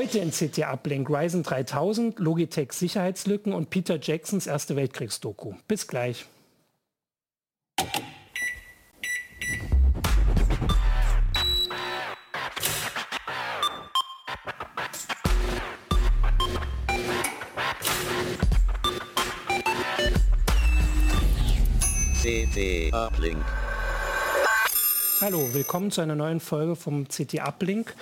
Heute in CT Uplink Ryzen 3000, Logitech Sicherheitslücken und Peter Jacksons Erste Weltkriegsdoku. Bis gleich. CT Uplink. Hallo, willkommen zu einer neuen Folge vom CT Uplink.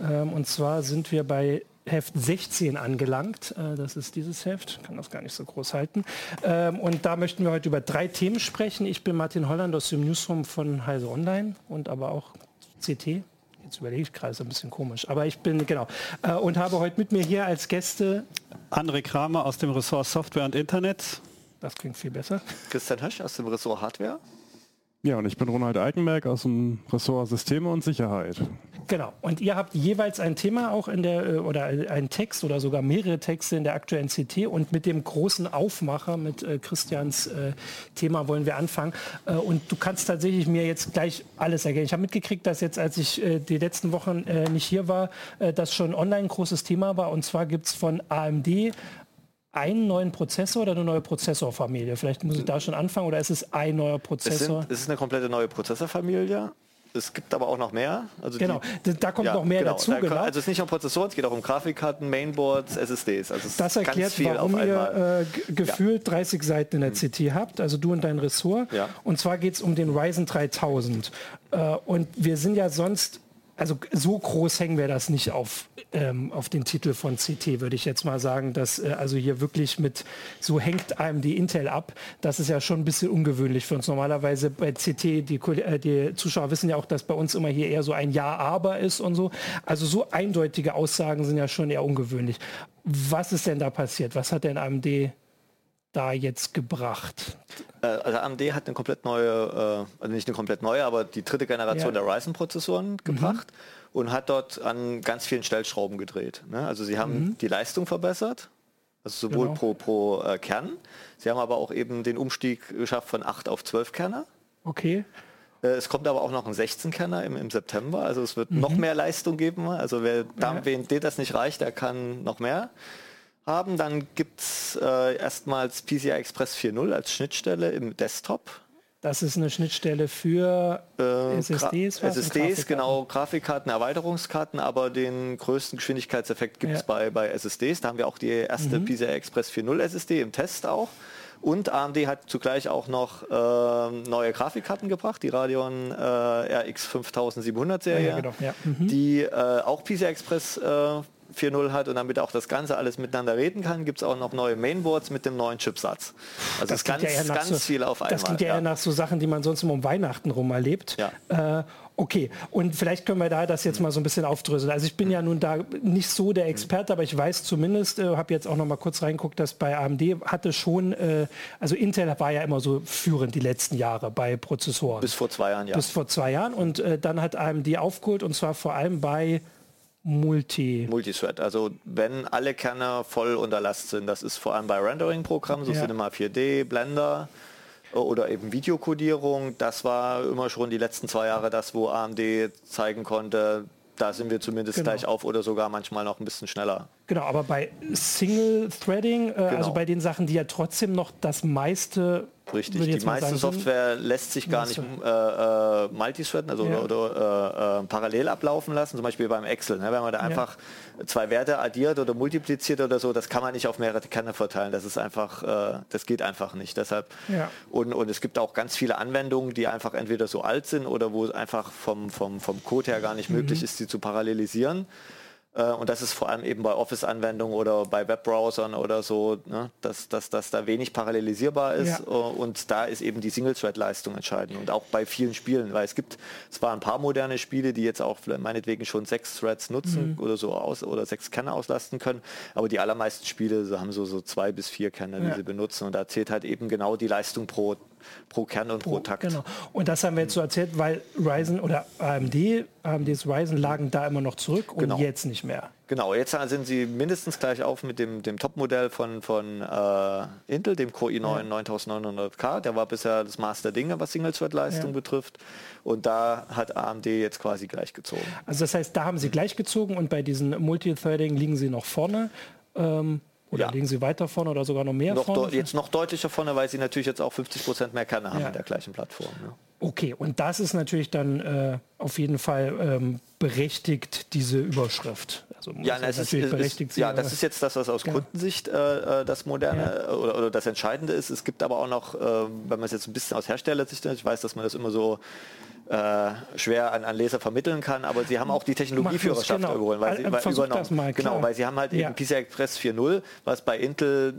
Ähm, und zwar sind wir bei Heft 16 angelangt. Äh, das ist dieses Heft, kann das gar nicht so groß halten. Ähm, und da möchten wir heute über drei Themen sprechen. Ich bin Martin Holland aus dem Newsroom von Heise Online und aber auch CT. Jetzt überlege ich gerade, ist ein bisschen komisch. Aber ich bin, genau. Äh, und habe heute mit mir hier als Gäste André Kramer aus dem Ressort Software und Internet. Das klingt viel besser. Christian Hösch aus dem Ressort Hardware. Ja, und ich bin Ronald Eikenberg aus dem Ressort Systeme und Sicherheit. Genau. Und ihr habt jeweils ein Thema auch in der, äh, oder einen Text oder sogar mehrere Texte in der aktuellen CT. Und mit dem großen Aufmacher, mit äh, Christians äh, Thema wollen wir anfangen. Und du kannst tatsächlich mir jetzt gleich alles erklären. Ich habe mitgekriegt, dass jetzt, als ich die letzten Wochen nicht hier war, das schon online ein großes Thema war. Und zwar gibt es von AMD einen neuen Prozessor oder eine neue Prozessorfamilie? Vielleicht muss ich da schon anfangen oder ist es ein neuer Prozessor? Es, sind, es ist eine komplette neue Prozessorfamilie. Es gibt aber auch noch mehr. Also genau, die, da kommt ja, noch mehr genau, dazu. Da genau. Also es ist nicht nur Prozessoren, es geht auch um Grafikkarten, Mainboards, SSDs. Also das erklärt, warum ihr äh, gefühlt ja. 30 Seiten in der mhm. CT habt, also du und dein Ressort. Ja. Und zwar geht es um den Ryzen 3000. Äh, und wir sind ja sonst also so groß hängen wir das nicht auf, ähm, auf den Titel von CT, würde ich jetzt mal sagen, dass äh, also hier wirklich mit, so hängt AMD Intel ab. Das ist ja schon ein bisschen ungewöhnlich für uns. Normalerweise bei CT, die, äh, die Zuschauer wissen ja auch, dass bei uns immer hier eher so ein Ja, aber ist und so. Also so eindeutige Aussagen sind ja schon eher ungewöhnlich. Was ist denn da passiert? Was hat denn AMD da jetzt gebracht? Äh, also AMD hat eine komplett neue, äh, also nicht eine komplett neue, aber die dritte Generation ja. der Ryzen-Prozessoren mhm. gebracht mhm. und hat dort an ganz vielen Stellschrauben gedreht. Ne? Also sie haben mhm. die Leistung verbessert, also sowohl genau. pro, pro äh, Kern. Sie haben aber auch eben den Umstieg geschafft von 8 auf 12 Kerner. Okay. Äh, es kommt aber auch noch ein 16-Kerner im, im, September, also es wird mhm. noch mehr Leistung geben. Also wer, ja. wen das nicht reicht, der kann noch mehr haben. Dann gibt es äh, erstmals PCI Express 4.0 als Schnittstelle im Desktop. Das ist eine Schnittstelle für äh, SSDs. Was SSDs, genau, Grafikkarten, Erweiterungskarten, aber den größten Geschwindigkeitseffekt gibt es ja. bei, bei SSDs. Da haben wir auch die erste mhm. PCI Express 4.0 SSD im Test auch. Und AMD hat zugleich auch noch äh, neue Grafikkarten gebracht, die Radeon äh, RX 5700 Serie, ja, genau. ja. mhm. die äh, auch PCI Express äh, 4.0 hat und damit auch das Ganze alles miteinander reden kann, gibt es auch noch neue Mainboards mit dem neuen Chipsatz. Also das ist ganz, ja ganz so, viel auf einmal. Das klingt ja, ja eher nach so Sachen, die man sonst immer um Weihnachten rum erlebt. Ja. Äh, okay, und vielleicht können wir da das jetzt mal so ein bisschen aufdröseln. Also ich bin ja nun da nicht so der Experte, aber ich weiß zumindest, äh, habe jetzt auch noch mal kurz reinguckt, dass bei AMD hatte schon, äh, also Intel war ja immer so führend die letzten Jahre bei Prozessoren. Bis vor zwei Jahren, ja. Bis vor zwei Jahren und äh, dann hat AMD aufgeholt und zwar vor allem bei Multi. Multithread. Also wenn alle Kerne voll unter Last sind, das ist vor allem bei Rendering-Programmen, so ja. Cinema 4D, Blender äh, oder eben Videokodierung. Das war immer schon die letzten zwei Jahre das, wo AMD zeigen konnte, da sind wir zumindest genau. gleich auf oder sogar manchmal noch ein bisschen schneller. Genau, aber bei Single Threading, äh, also genau. also bei den Sachen, die ja trotzdem noch das meiste Richtig, die meiste sagen, Software lässt sich gar nicht äh, äh, multithreaden, also ja. oder, oder äh, parallel ablaufen lassen, zum Beispiel beim Excel. Ne? Wenn man da ja. Zwei Werte addiert oder multipliziert oder so, das kann man nicht auf mehrere Kerne verteilen. Das ist einfach, äh, das geht einfach nicht. Deshalb ja. und, und es gibt auch ganz viele Anwendungen, die einfach entweder so alt sind oder wo es einfach vom, vom, vom Code her gar nicht mhm. möglich ist, sie zu parallelisieren. Äh, und das ist vor allem eben bei Office-Anwendungen oder bei Webbrowsern oder so, ne, dass, dass, dass da wenig parallelisierbar ist. Ja. Äh, und da ist eben die Single-Thread-Leistung entscheidend. Und auch bei vielen Spielen, weil es gibt zwar ein paar moderne Spiele, die jetzt auch meinetwegen schon sechs Threads nutzen mhm. oder so aus oder sechs Kerne auslasten können, aber die allermeisten Spiele haben so, so zwei bis vier Kerne, die ja. sie benutzen. Und da zählt halt eben genau die Leistung pro pro Kern und pro, pro Takt. Genau. Und das haben wir jetzt so erzählt, weil Ryzen oder AMD, AMDs Ryzen lagen da immer noch zurück und genau. jetzt nicht mehr. Genau, jetzt sind sie mindestens gleich auf mit dem, dem Top-Modell von, von äh, Intel, dem Core i9 ja. 9900K. Der war bisher das Master Dinge, was Single-Thread-Leistung ja. betrifft. Und da hat AMD jetzt quasi gleich gezogen. Also das heißt, da haben sie gleich gezogen und bei diesen Multithreading liegen sie noch vorne. Ähm, oder ja. liegen sie weiter vorne oder sogar noch mehr noch vorne? Jetzt noch deutlicher vorne, weil sie natürlich jetzt auch 50 Prozent mehr Kerne haben ja. in der gleichen Plattform. Ne? Okay, und das ist natürlich dann äh, auf jeden Fall ähm, berechtigt, diese Überschrift. Also ja, das ist, ist, ja, das ist jetzt das, was aus ja. Kundensicht äh, äh, das Moderne ja. oder, oder, das Entscheidende ist. Es gibt aber auch noch, äh, wenn man es jetzt ein bisschen aus Herstellersicht, ich weiß, dass man das immer so äh, schwer an, an, Leser vermitteln kann, aber sie haben auch die Technologieführerschaft genau. überholen, weil sie, weil, übernommen. Mal, genau, weil sie haben halt ja. eben PCI Express 4.0, was bei Intel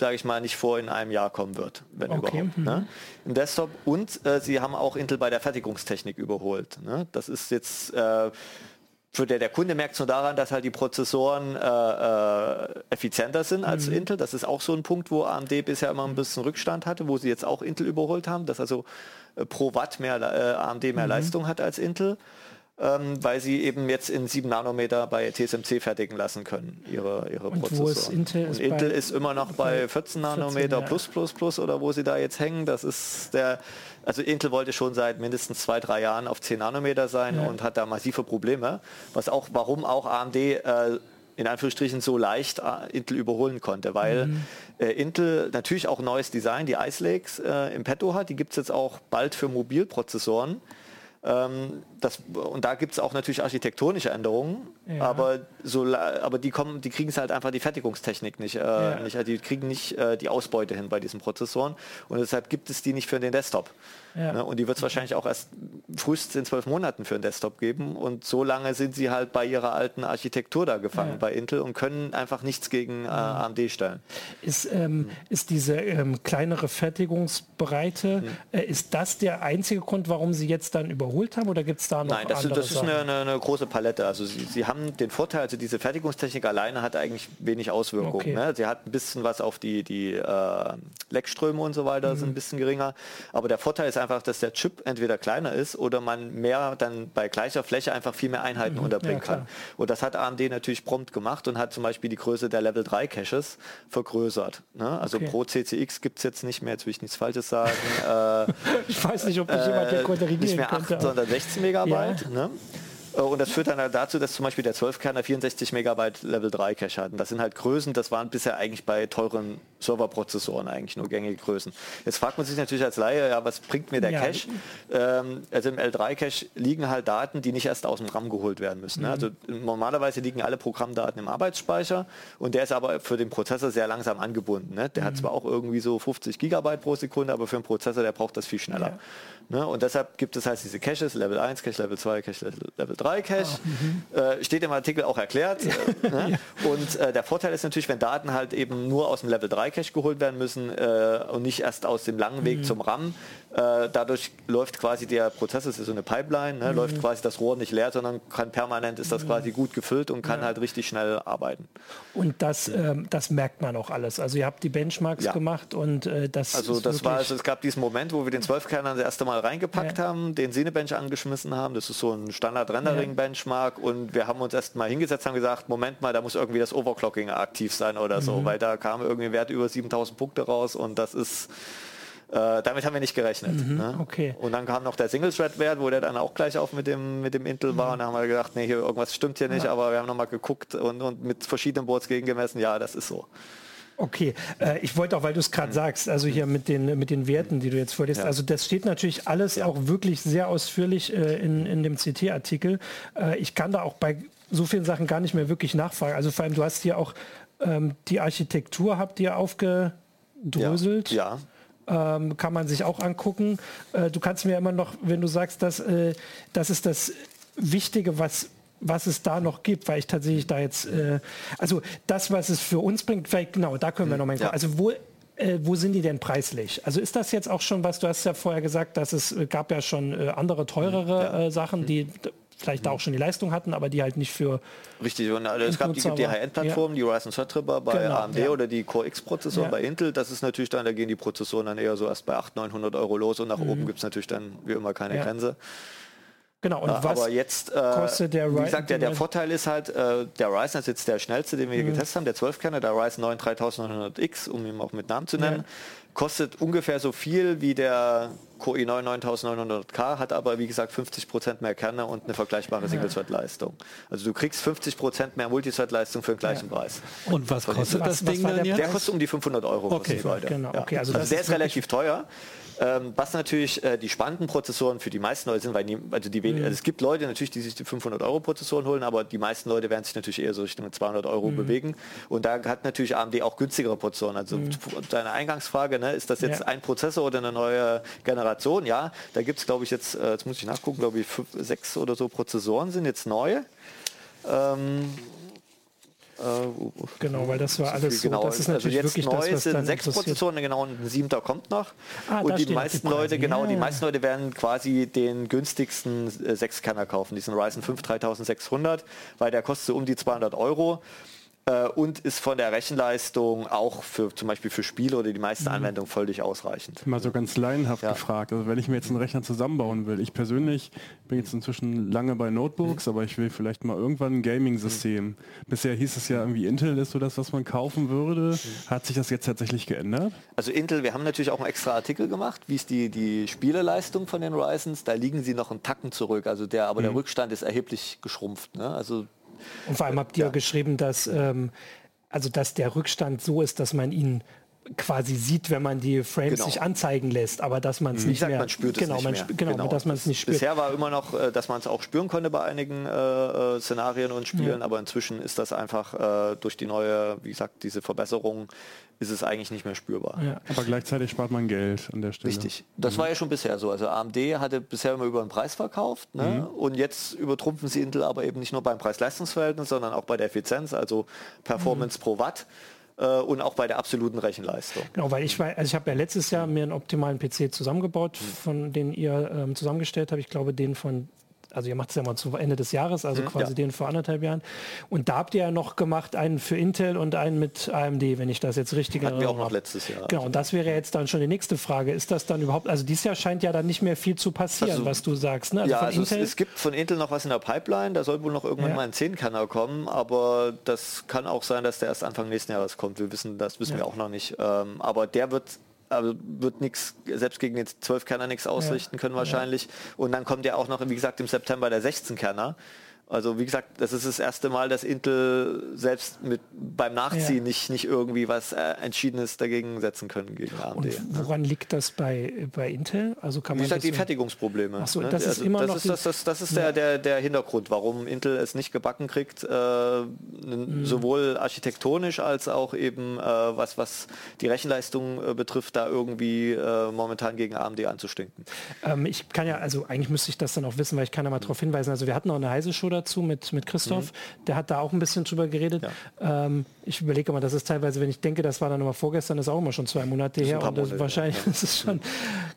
sage ich mal, nicht vor in einem Jahr kommen wird, wenn okay. überhaupt. Mhm. Ne? Im Desktop und äh, sie haben auch Intel bei der Fertigungstechnik überholt. Ne? Das ist jetzt äh, für der, der Kunde merkt es nur daran, dass halt die Prozessoren äh, äh, effizienter sind als mhm. Intel. Das ist auch so ein Punkt, wo AMD bisher immer ein bisschen Rückstand hatte, wo sie jetzt auch Intel überholt haben, dass also äh, pro Watt mehr äh, AMD mehr mhm. Leistung hat als Intel ähm, weil sie eben jetzt in 7 Nanometer bei TSMC fertigen lassen können, ihre, ihre und Prozessoren. Wo ist Intel? Und Intel ist immer noch bei 14 Nanometer 14, ja. plus plus plus oder wo sie da jetzt hängen. Das ist der, also Intel wollte schon seit mindestens zwei, drei Jahren auf 10 Nanometer sein ja. und hat da massive Probleme. Was auch, warum auch AMD äh, in Anführungsstrichen so leicht äh, Intel überholen konnte, weil mhm. äh, Intel natürlich auch neues Design, die Ice Lakes äh, im Petto hat, die gibt es jetzt auch bald für Mobilprozessoren. Ähm, das, und da gibt es auch natürlich architektonische Änderungen, ja. aber, so, aber die, kommen, die kriegen es halt einfach die Fertigungstechnik nicht. Äh, ja. nicht die kriegen nicht äh, die Ausbeute hin bei diesen Prozessoren und deshalb gibt es die nicht für den Desktop. Ja. Ne? Und die wird es wahrscheinlich auch erst frühestens in zwölf Monaten für den Desktop geben. Und so lange sind sie halt bei ihrer alten Architektur da gefangen bei Intel und können einfach nichts gegen äh, AMD stellen. Ist, ähm, ist diese ähm, kleinere Fertigungsbreite, äh, ist das der einzige Grund, warum sie jetzt dann überholt haben oder gibt es da noch Nein, das, das ist eine, eine, eine, große Palette. Also sie, sie, haben den Vorteil, also diese Fertigungstechnik alleine hat eigentlich wenig Auswirkungen. Okay. Ne? Sie hat ein bisschen was auf die, die äh, Leckströme und so weiter, mhm. sind ein bisschen geringer. Aber der Vorteil ist einfach, dass der Chip entweder kleiner ist oder man mehr dann bei gleicher Fläche einfach viel mehr Einheiten mhm. unterbringen ja, kann. Und das hat AMD natürlich prompt gemacht und hat zum Beispiel die Größe der Level 3 Caches vergrößert. Ne? Also okay. pro CCX gibt es jetzt nicht mehr, jetzt will ich nichts Falsches sagen. äh, ich weiß nicht, ob mich äh, jemand hier korrigieren Nicht mehr 8, könnte, sondern 16 Megabyte. Ja. Ne? Äh, und das führt dann halt dazu, dass zum Beispiel der 12-Kerner 64 Megabyte Level 3 Cache hat. Und das sind halt Größen, das waren bisher eigentlich bei teuren Serverprozessoren eigentlich nur gängige Größen. Jetzt fragt man sich natürlich als Laie, ja, was bringt mir der ja. Cache? Ähm, also im L3-Cache liegen halt Daten, die nicht erst aus dem RAM geholt werden müssen. Ne? Mhm. Also normalerweise liegen alle Programmdaten im Arbeitsspeicher und der ist aber für den Prozessor sehr langsam angebunden. Ne? Der mhm. hat zwar auch irgendwie so 50 Gigabyte pro Sekunde, aber für einen Prozessor, der braucht das viel schneller. Ja. Ne? Und deshalb gibt es halt diese Caches, Level 1 Cache, Level 2 Cache, Level 3 Cache. Oh, äh, steht im Artikel auch erklärt. Äh, ne? ja. Und äh, der Vorteil ist natürlich, wenn Daten halt eben nur aus dem Level 3 Cache geholt werden müssen äh, und nicht erst aus dem langen Weg mhm. zum RAM, äh, dadurch läuft quasi der Prozess, es ist so eine Pipeline, ne, mhm. läuft quasi das Rohr nicht leer, sondern kann permanent ist das mhm. quasi gut gefüllt und kann ja. halt richtig schnell arbeiten. Und das, ähm, das merkt man auch alles. Also ihr habt die Benchmarks ja. gemacht und das. Also das war, also es gab diesen Moment, wo wir den 12-Kerner das erste Mal reingepackt haben, den Cinebench angeschmissen haben. Das ist so ein Standard-Rendering-Benchmark und wir haben uns erst mal hingesetzt, haben gesagt, Moment mal, da muss irgendwie das Overclocking aktiv sein oder so, mhm. weil da kam irgendwie ein Wert über 7000 Punkte raus und das ist äh, damit haben wir nicht gerechnet. Mhm, ne? okay. Und dann kam noch der Single-Thread-Wert, wo der dann auch gleich auf mit dem, mit dem Intel war. Mhm. Und dann haben wir gedacht, nee, hier irgendwas stimmt hier nicht, ja. aber wir haben nochmal geguckt und, und mit verschiedenen Boards gegengemessen. Ja, das ist so. Okay, äh, ich wollte auch, weil du es gerade mhm. sagst, also hier mit den, mit den Werten, die du jetzt vorliest, ja. also das steht natürlich alles ja. auch wirklich sehr ausführlich äh, in, in dem CT-Artikel. Äh, ich kann da auch bei so vielen Sachen gar nicht mehr wirklich nachfragen. Also vor allem, du hast hier auch ähm, die Architektur, habt ihr aufgedröselt. Ja. ja ähm, kann man sich auch angucken. Äh, du kannst mir immer noch, wenn du sagst, dass äh, das ist das Wichtige, was was es da noch gibt, weil ich tatsächlich da jetzt, äh, also das, was es für uns bringt, vielleicht genau, da können wir mhm. noch mal ja. Also wo, äh, wo sind die denn preislich? Also ist das jetzt auch schon was, du hast ja vorher gesagt, dass es äh, gab ja schon äh, andere teurere ja. Äh, Sachen, die vielleicht da auch schon die Leistung hatten, aber die halt nicht für. Richtig, und also es gab die, die High-End-Plattformen, ja. die Ryzen Threadripper bei genau, AMD ja. oder die Core X-Prozessoren ja. bei Intel. Das ist natürlich dann, da gehen die Prozessoren dann eher so erst bei 800, 900 Euro los und nach mhm. oben gibt es natürlich dann wie immer keine Grenze. Genau, und was aber jetzt, äh, kostet der Ryzen? Wie gesagt, der, der Vorteil ist halt, äh, der Ryzen ist jetzt der schnellste, den wir mhm. getestet haben, der 12-Kerner, der Ryzen 9 3900X, um ihn auch mit Namen zu nennen. Ja kostet ungefähr so viel wie der Core i9 9900K, hat aber wie gesagt 50% mehr Kerne und eine vergleichbare Single-Thread-Leistung. Also du kriegst 50% mehr Multithread-Leistung für den gleichen ja. Preis. Und was kostet das Ding dann jetzt? Der kostet um die 500 Euro. Okay, genau. Ja. okay also, also der ist relativ teuer. Ähm, was natürlich äh, die spannenden Prozessoren für die meisten Leute sind, weil die, also, die, mhm. also es gibt Leute natürlich, die sich die 500 Euro Prozessoren holen, aber die meisten Leute werden sich natürlich eher so Richtung 200 Euro mhm. bewegen. Und da hat natürlich AMD auch günstigere Prozessoren. Also mhm. deine Eingangsfrage, ne, ist das jetzt ja. ein Prozessor oder eine neue Generation? Ja, da gibt es glaube ich jetzt, äh, jetzt muss ich nachgucken, glaube ich fünf, sechs oder so Prozessoren sind jetzt neu. Ähm, äh, genau, weil das war alles genau, so. Das ist also natürlich also jetzt neu das, sind sechs Prozessoren, genau, ein siebter kommt noch. Ah, und die meisten die Leute, genau, ja. die meisten Leute werden quasi den günstigsten äh, Sechskerner kaufen, diesen Ryzen 5 3600, weil der kostet so um die 200 Euro äh, und ist von der Rechenleistung auch für zum Beispiel für Spiele oder die meisten mhm. Anwendungen völlig ausreichend. Mal so ganz laienhaft ja. gefragt, also wenn ich mir jetzt einen Rechner zusammenbauen will, ich persönlich bin jetzt inzwischen lange bei Notebooks, mhm. aber ich will vielleicht mal irgendwann ein Gaming-System. Mhm. Bisher hieß es ja irgendwie Intel ist so das, was man kaufen würde. Mhm. Hat sich das jetzt tatsächlich geändert? Also Intel, wir haben natürlich auch einen extra Artikel gemacht, wie ist die, die Spieleleistung von den Ryzens, da liegen sie noch einen Tacken zurück, also der, aber der mhm. Rückstand ist erheblich geschrumpft. Ne? Also und vor allem habt ihr ja. geschrieben, dass, ähm, also dass der Rückstand so ist, dass man ihn quasi sieht, wenn man die Frames genau. sich anzeigen lässt, aber dass man es nicht gesagt, mehr man spürt genau, es nicht mehr. Genau, genau, dass man es nicht spürt. Bisher war immer noch, äh, dass man es auch spüren konnte bei einigen äh, äh, Szenarien und Spielen, ja. aber inzwischen ist das einfach äh, durch die neue, wie gesagt, diese Verbesserung ist es eigentlich nicht mehr spürbar. Ja. Aber gleichzeitig spart man Geld an der Stelle. Richtig. Das mhm. war ja schon bisher so. Also AMD hatte bisher immer über den Preis verkauft ne? mhm. und jetzt übertrumpfen sie Intel aber eben nicht nur beim Preis-Leistungs-Verhältnis, sondern auch bei der Effizienz, also Performance mhm. pro Watt und auch bei der absoluten Rechenleistung. Genau, weil ich war, also ich habe ja letztes Jahr mir einen optimalen PC zusammengebaut, mhm. von den ihr ähm, zusammengestellt habt. Ich glaube, den von also ihr macht es ja mal zu Ende des Jahres, also mhm, quasi ja. den vor anderthalb Jahren. Und da habt ihr ja noch gemacht einen für Intel und einen mit AMD, wenn ich das jetzt richtig erinnere. wir auch noch letztes Jahr. Genau, und das wäre jetzt dann schon die nächste Frage. Ist das dann überhaupt, also dieses Jahr scheint ja dann nicht mehr viel zu passieren, also, was du sagst. Ne? Also ja, also es, es, gibt von Intel noch was in der Pipeline, da soll wohl noch irgendwann ja. mal ein 10-Kanal kommen, aber das kann auch sein, dass der erst Anfang nächsten Jahres kommt. Wir wissen, das wissen ja. wir auch noch nicht. Ähm, aber der wird aber wird nichts, selbst gegen den 12-Kerner nichts ausrichten können wahrscheinlich. Und dann kommt ja auch noch, wie gesagt, im September der 16-Kerner. Also wie gesagt, das ist das erste Mal, dass Intel selbst mit beim Nachziehen ja. nicht, nicht irgendwie was äh, Entschiedenes dagegen setzen können gegen AMD. Und woran liegt das bei, bei Intel? Also kann man wie gesagt, die Fertigungsprobleme. So, ne? das ist also, immer das noch ist, das, das, das ist ja. der, der, der Hintergrund, warum Intel es nicht gebacken kriegt, äh, mhm. sowohl architektonisch als auch eben äh, was, was die Rechenleistung äh, betrifft, da irgendwie äh, momentan gegen AMD anzustinken. Ähm, ich kann ja, also eigentlich müsste ich das dann auch wissen, weil ich kann ja mal darauf hinweisen. Also wir hatten noch eine heiße Show dazu mit, mit Christoph. Mhm. Der hat da auch ein bisschen drüber geredet. Ja. Ähm, ich überlege mal, das ist teilweise, wenn ich denke, das war dann immer vorgestern, ist auch immer schon zwei Monate her. Das wahrscheinlich, ja. das ist schon,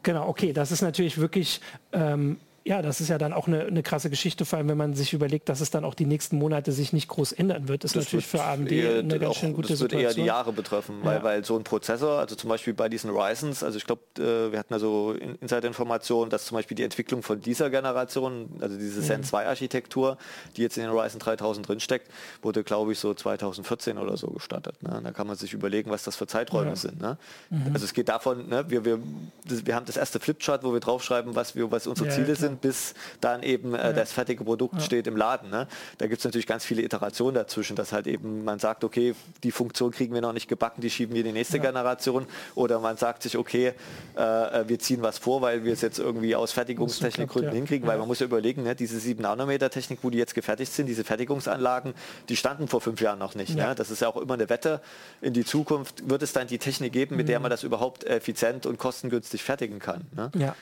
genau, okay, das ist natürlich wirklich ähm, ja, das ist ja dann auch eine, eine, krasse Geschichte, vor allem wenn man sich überlegt, dass es dann auch die nächsten Monate sich nicht groß ändern wird. Ist das natürlich für AMD eine ganz schön gute das wird Situation. eher die Jahre betreffen, weil, ja. weil so ein Prozessor, also zum Beispiel bei diesen Ryzens, also ich glaube, äh, wir hatten also Insider-Informationen, dass zum Beispiel die Entwicklung von dieser Generation, also diese mhm. Zen 2 Architektur, die jetzt in den Ryzen 3000 drinsteckt, wurde glaube ich so 2014 oder so gestartet. Ne? Da kann man sich überlegen, was das für Zeiträume ja. sind. Ne? Mhm. Also es geht davon, ne, wir, wir, wir haben das erste Flipchart, wo wir draufschreiben, was, wir, was unsere ja, Ziele sind, bis dann eben äh, das fertige Produkt ja. steht im Laden. Ne? Da gibt es natürlich ganz viele Iterationen dazwischen, dass halt eben man sagt, okay, die Funktion kriegen wir noch nicht gebacken, die schieben wir in die nächste ja. Generation. Oder man sagt sich, okay, äh, äh wir ziehen was vor, weil wir es jetzt irgendwie aus Fertigungstechnikgründen ja. hinkriegen, weil man muss ja überlegen, ne, diese 7 Nanometer Technik, wo die jetzt gefertigt sind, diese Fertigungsanlagen, die standen vor fünf Jahren noch nicht. Ne? Das ist ja auch immer eine Wette in die Zukunft. Wird es dann die Technik geben, mit mhm. der man das überhaupt effizient und kostengünstig fertigen kann? Ne? Ja,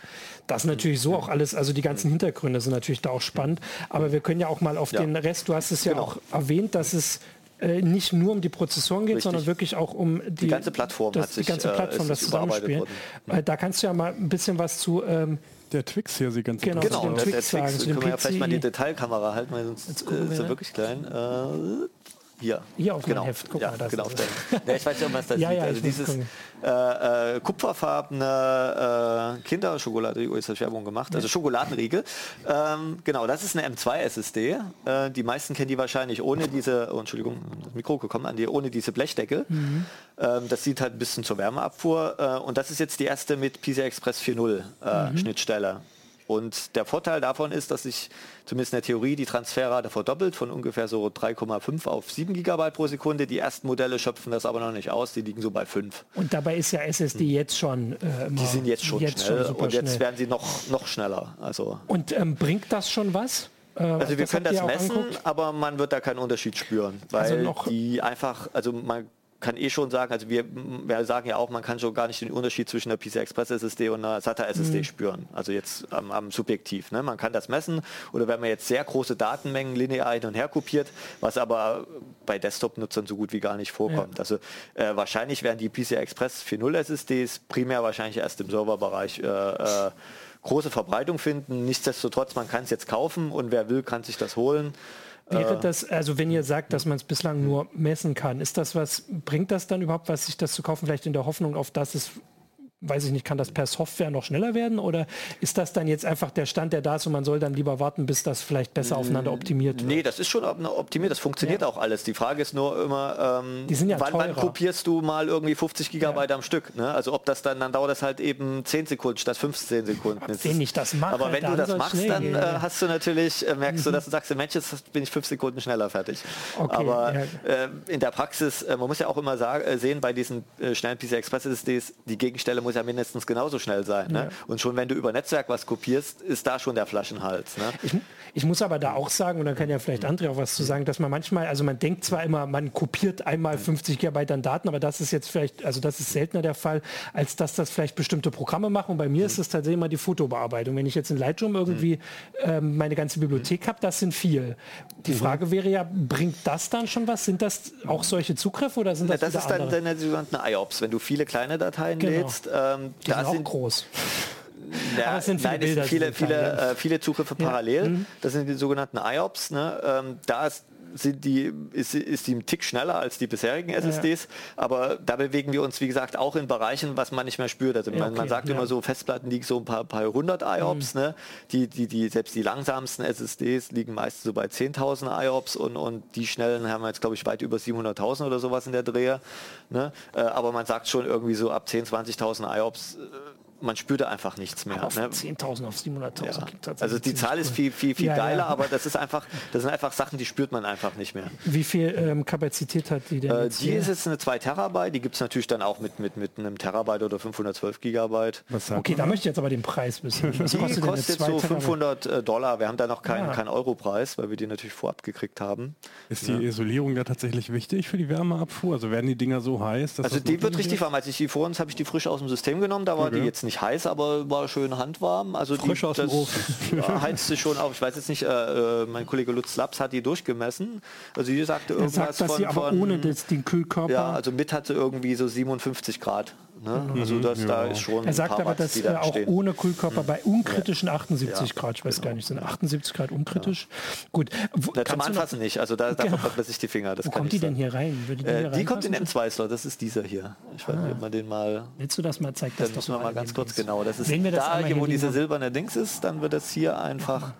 das natürlich so auch alles, also die ganzen Hintergründe sind natürlich da auch spannend. Aber wir können ja auch mal auf ja. den Rest, du hast es ja genau. auch erwähnt, dass es äh, nicht nur um die Prozessoren geht, Richtig. sondern wirklich auch um die, die ganze Plattform, das, sich, die ganze Plattform, äh, das Zusammenspiel. Äh, da kannst du ja mal ein bisschen was zu ähm, der Twix hier, sie ganz genau, genau der, Twix, der Twix sagen, können wir ja vielleicht mal die Detailkamera halten, weil sonst äh, ist er wirklich klein. Äh, Hier. Hier auf genau. Heft. Guck ja, mal, das genau. ja, ich weiß nicht, was das ja, ja, Also dieses äh, äh, kupferfarbene äh, Kinderschokolade, oh, ist das Werbung gemacht, also Schokoladenriegel. Ähm, genau, das ist eine M2 SSD. Äh, die meisten kennen die wahrscheinlich ohne diese, oh, Entschuldigung, das Mikro gekommen an die, ohne diese Blechdeckel. Mhm. Ähm, das sieht halt ein bisschen zur Wärmeabfuhr. Äh, und das ist jetzt die erste mit PCI Express 4.0 äh, mhm. Schnittstelle. Und der Vorteil davon ist, dass sich zumindest in der Theorie die Transferrate verdoppelt von ungefähr so 3,5 auf 7 Gigabyte pro Sekunde. Die ersten Modelle schöpfen das aber noch nicht aus, die liegen so bei 5. Und dabei ist ja SSD hm. jetzt schon äh, Die sind jetzt schon jetzt schnell schon und jetzt schnell. werden sie noch, noch schneller. Also. Und ähm, bringt das schon was? Äh, also wir können das messen, aber man wird da keinen Unterschied spüren, also weil also die einfach, also man kann eh schon sagen, also wir, wir, sagen ja auch, man kann schon gar nicht den Unterschied zwischen einer PCI Express SSD und einer SATA SSD mhm. spüren. Also jetzt am, am Subjektiv. Ne? Man kann das messen oder wenn man jetzt sehr große Datenmengen linear hin und her kopiert, was aber bei Desktop-Nutzern so gut wie gar nicht vorkommt. Ja. Also äh, wahrscheinlich werden die PCI Express 4.0 SSDs primär wahrscheinlich erst im Serverbereich äh, äh, große Verbreitung finden. Nichtsdestotrotz, man kann es jetzt kaufen und wer will, kann sich das holen. Wäre das, also wenn ihr sagt, dass man es bislang nur messen kann, ist das was, bringt das dann überhaupt was, sich das zu kaufen, vielleicht in der Hoffnung auf, dass es weiß ich nicht, kann das per Software noch schneller werden oder ist das dann jetzt einfach der Stand, der da ist und man soll dann lieber warten, bis das vielleicht besser aufeinander optimiert wird? Nee, das ist schon optimiert, das funktioniert ja. auch alles. Die Frage ist nur immer, ähm, Die sind ja wann, wann, kopierst du mal irgendwie 50 Gigabyte ja. am Stück? Ne? Also ob das dann, dann dauert das halt eben 10 Sekunden statt 15 Sekunden. Wenn ich das mache, Aber wenn du das machst, dann äh, hast du natürlich, äh, merkst mhm. du, dass du sagst, Mensch, jetzt bin ich 5 Sekunden schneller fertig. Okay, Aber äh, in der Praxis, äh, man muss ja auch immer sagen, sehen, bei diesen äh, schnellen PCI Express SSDs, die Gegenstelle muss ja mindestens genauso schnell sein. Ne? Und schon wenn du über Netzwerk was kopierst, ist da schon der Flaschenhals. Ne? Ich, ich, muss aber da auch sagen, und da kann ja vielleicht André auch was zu sagen, dass man manchmal, also man denkt zwar immer, man kopiert einmal 50 Gigabyte an Daten, aber das ist jetzt vielleicht, also das ist seltener der Fall, als dass das vielleicht bestimmte Programme machen. Und bei mir mhm. ist es tatsächlich immer die Fotobearbeitung. Wenn ich jetzt in Lightroom irgendwie ähm, meine ganze Bibliothek habe, das sind viel. Die mhm. Frage wäre ja, bringt das dann schon was? Sind das auch solche Zugriffe oder sind das ja, Das ist dann deine sogenannten IOPS. Wenn du viele kleine Dateien genau. lädst, ähm, da sind groß. Ja, Aber es sind viele, nein, Bilder, viele, viele, äh, viele Zugriffe parallel. Ja. Mhm. Das sind die sogenannten IOPS. Ne? Ähm, da ist sind die, ist, ist die ein Tick schneller als die bisherigen SSDs, ja. aber da bewegen wir uns, wie gesagt, auch in Bereichen, was man nicht mehr spürt. Also man, okay, man sagt ja. immer so, Festplatten liegen so ein paar, paar hundert IOPS, mhm. ne? die, die, die, selbst die langsamsten SSDs liegen meist so bei 10.000 IOPS und, und die schnellen haben wir jetzt, glaube ich, weit über 700.000 oder sowas in der Dreher. Ne? Äh, aber man sagt schon irgendwie so ab 10.000, 20.000 IOPS äh, man spürte einfach nichts mehr. Ne? 10.000 auf 700.000 ja. Also die Zahl ist viel, viel, viel ja, geiler, ja. aber das ist einfach, das sind einfach Sachen, die spürt man einfach nicht mehr. Wie viel ähm, Kapazität hat die denn? Äh, die ist jetzt eine 2 Terabyte, die gibt es natürlich dann auch mit, mit, mit einem Terabyte oder 512 Gigabyte. okay, da möchte ich jetzt aber den Preis wissen. Was die kostet, kostet so 500 äh, Dollar. Wir haben da noch keinen, ah. keinen Europreis, weil wir die natürlich vorab gekriegt haben. Ist die Isolierung da tatsächlich wichtig für die Wärmeabfuhr? Also werden die Dinger so heiß? also die wird richtig warm. Als ich die vor uns habe ich die frisch aus dem System genommen, da war okay. die jetzt nicht heiß, aber war schön handwarm. Also Frisch die, aus dem das heizte schon auf. Ich weiß jetzt nicht, äh, äh, mein Kollege Lutz Laps hat die durchgemessen. Also die sagte irgendwas sagt, von, aber von, ohne das, den Kühlkörper. Ja, also mit hatte irgendwie so 57 Grad. Ne? Mhm. Also das, ja. da ist schon Er sagt aber, dass da auch stehen. ohne Kühlkörper bei unkritischen 78 ja. Grad, ich weiß genau. gar nicht, sind 78 Grad unkritisch? Ja. Gut. Wo, Na, zum Anfassen nicht, also da, da genau. verbrennt man sich die Finger. Das Wo kommt die denn hier rein? Die, äh, die kommt in M2-Slot, das ist dieser hier. Ich weiß nicht, ob man den mal... Willst du das mal, zeig das doch müssen wir mal ganz kurz, genau. Das ist da, hier, wo diese silberne Dings ist, dann wird das hier einfach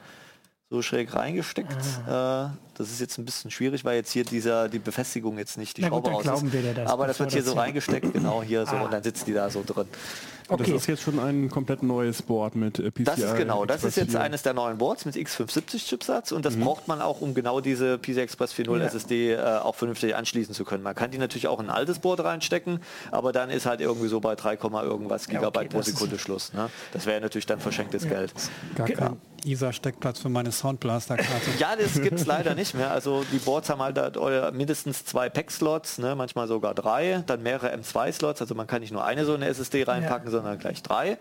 so schräg reingesteckt. Ah. Äh, das ist jetzt ein bisschen schwierig, weil jetzt hier dieser die Befestigung jetzt nicht die Na Schraube gut, aus ist. Das, Aber das wird hier so reingesteckt, genau hier so ah. und dann sitzt die da so drin. Okay. Das ist jetzt schon ein komplett neues Board mit äh, PCI. Das ist genau, das ist jetzt eines der neuen Boards mit X570 Chipsatz und das mhm. braucht man auch, um genau diese PCI Express 4.0 ja. SSD äh, auch vernünftig anschließen zu können. Man kann die natürlich auch in ein altes Board reinstecken, aber dann ist halt irgendwie so bei 3, irgendwas Gigabyte ja, okay, pro Sekunde Schluss. Ne? Das wäre natürlich dann verschenktes ja. Geld. Gar kein ISA-Steckplatz für meine Soundblaster-Karte. ja, das gibt es leider nicht mehr. Also die Boards haben halt mindestens zwei Pack-Slots, ne? manchmal sogar drei, dann mehrere M2-Slots, also man kann nicht nur eine so eine SSD reinpacken, sondern gleich drei.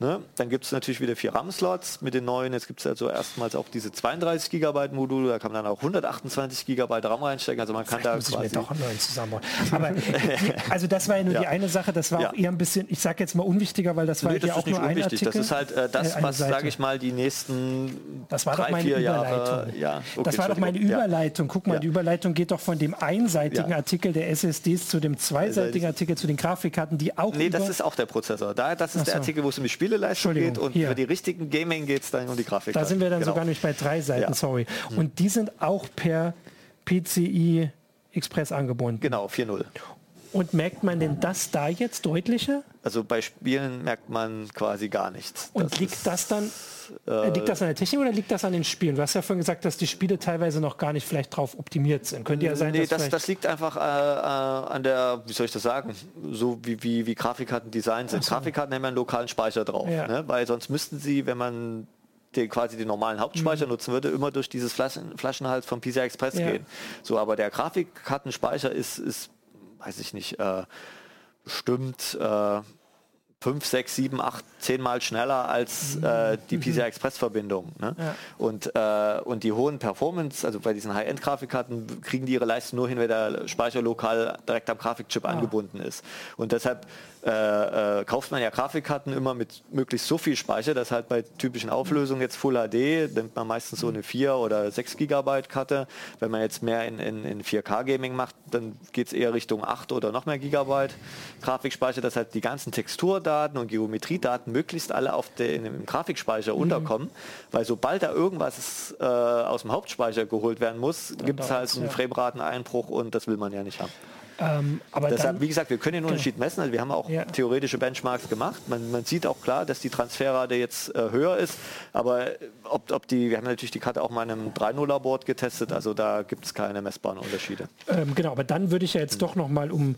Ne? Dann gibt es natürlich wieder vier RAM-Slots mit den neuen. Jetzt gibt es also erstmals auch diese 32 GB Module, da kann man dann auch 128 GB RAM reinstecken. Also man kann Vielleicht da muss quasi ich mir doch einen neuen zusammenbauen. Aber also das war ja nur ja. die eine Sache, das war ja. auch eher ein bisschen, ich sage jetzt mal unwichtiger, weil das war nee, das ja auch nur ein unwichtig. Artikel. Das ist halt äh, das, äh, was, sage ich mal, die nächsten das war drei, doch meine vier Überleitung. Jahre. Ja, okay, das war doch meine Überleitung. Guck mal, die Überleitung geht doch von dem einseitigen. Artikel der SSDs zu dem zweiseitigen Artikel zu den Grafikkarten, die auch Nee, das ist auch der Prozessor. Da, das ist Ach der so. Artikel, wo es um die Spieleleistung geht und hier. für die richtigen Gaming geht es dann um die Grafik. Da sind wir dann genau. sogar nicht bei drei Seiten, Ja. sorry. Und die sind auch per PCI Express angebunden. Genau, 4.0. Und merkt man denn das da jetzt deutlicher? Also bei Spielen merkt man quasi gar nichts. Und liegt ist- das dann, äh, liegt das an der Technik oder liegt das an den Spielen? Du hast ja vorhin gesagt, dass die Spiele teilweise noch gar nicht vielleicht drauf optimiert sind. Könnte ja sein, nee, dass das, das liegt einfach äh, äh, an der, wie soll ich das sagen, so wie, wie, wie Grafikkarten designt sind. Grafikkarten haben ja einen lokalen Speicher drauf, Ja. ne? weil sonst müssten sie, wenn man den, quasi den normalen Hauptspeicher nutzen würde, immer durch dieses Flaschen, Flaschenhals vom PCI Express Mhm. Ja. gehen. So, aber der Grafikkartenspeicher ist, ist weiß ich nicht, äh, bestimmt äh, 5, 6, 7, 8, 10 Mal schneller als äh, die PCI Express Verbindung. Ne? Ja. Und, äh, und die hohen Performance, also bei diesen High-End-Grafikkarten, kriegen die ihre Leistung nur hin, wenn der Speicher lokal direkt am Grafikchip angebunden ist. Und deshalb äh, äh, kauft man ja Grafikkarten immer mit möglichst so viel Speicher, dass halt bei typischen Auflösungen jetzt Full HD, nimmt man meistens so eine 4 oder 6 Gigabyte Karte. Wenn man jetzt mehr in, in, in 4K Gaming macht, dann geht es eher Richtung 8 oder noch mehr Gigabyte Grafikspeicher, dass halt die ganzen Texturdaten und Geometriedaten möglichst alle auf den, im Grafikspeicher unterkommen, weil sobald da irgendwas äh, aus dem Hauptspeicher geholt werden muss, gibt es halt einen ja. Framerateneinbruch und das will man ja nicht haben. Ähm, aber Deshalb, dann, wie gesagt, wir können den Unterschied messen. Also wir haben auch Ja. theoretische Benchmarks gemacht. Man, man sieht auch klar, dass die Transferrate jetzt äh, höher ist. Aber äh, ob, ob die, wir haben natürlich die Karte auch mal in einem 3.0er Board getestet. Also da gibt es keine messbaren Unterschiede. ähm, genau, aber dann würde ich ja jetzt doch noch mal um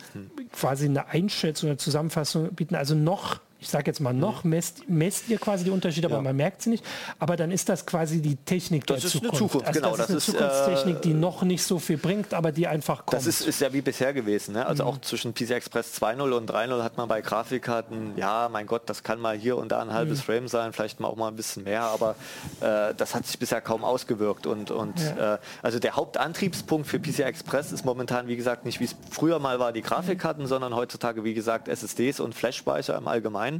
quasi eine Einschätzung, eine Zusammenfassung bieten. Also noch, ich sage jetzt mal noch, messt, messt ihr quasi die Unterschiede, aber Ja. man merkt sie nicht. Aber dann ist das quasi die Technik Das der Zukunft. Zukunft, also genau, Das ist das eine ist, äh, Zukunftstechnik, die noch nicht so viel bringt, aber die einfach kommt. Das ist, ist ja wie bisher gewesen. Ne? Also auch zwischen PCI Express 2.0 und 3.0 hat man bei Grafikkarten, ja, mein Gott, das kann mal hier und da ein halbes Frame sein, vielleicht mal auch mal ein bisschen mehr, aber äh, das hat sich bisher kaum ausgewirkt. Und, und Ja. äh, also der Hauptantriebspunkt für PCI Express ist momentan, wie gesagt, nicht wie es früher mal war, die Grafikkarten, sondern heutzutage, wie gesagt, SSDs und Flashspeicher im Allgemeinen.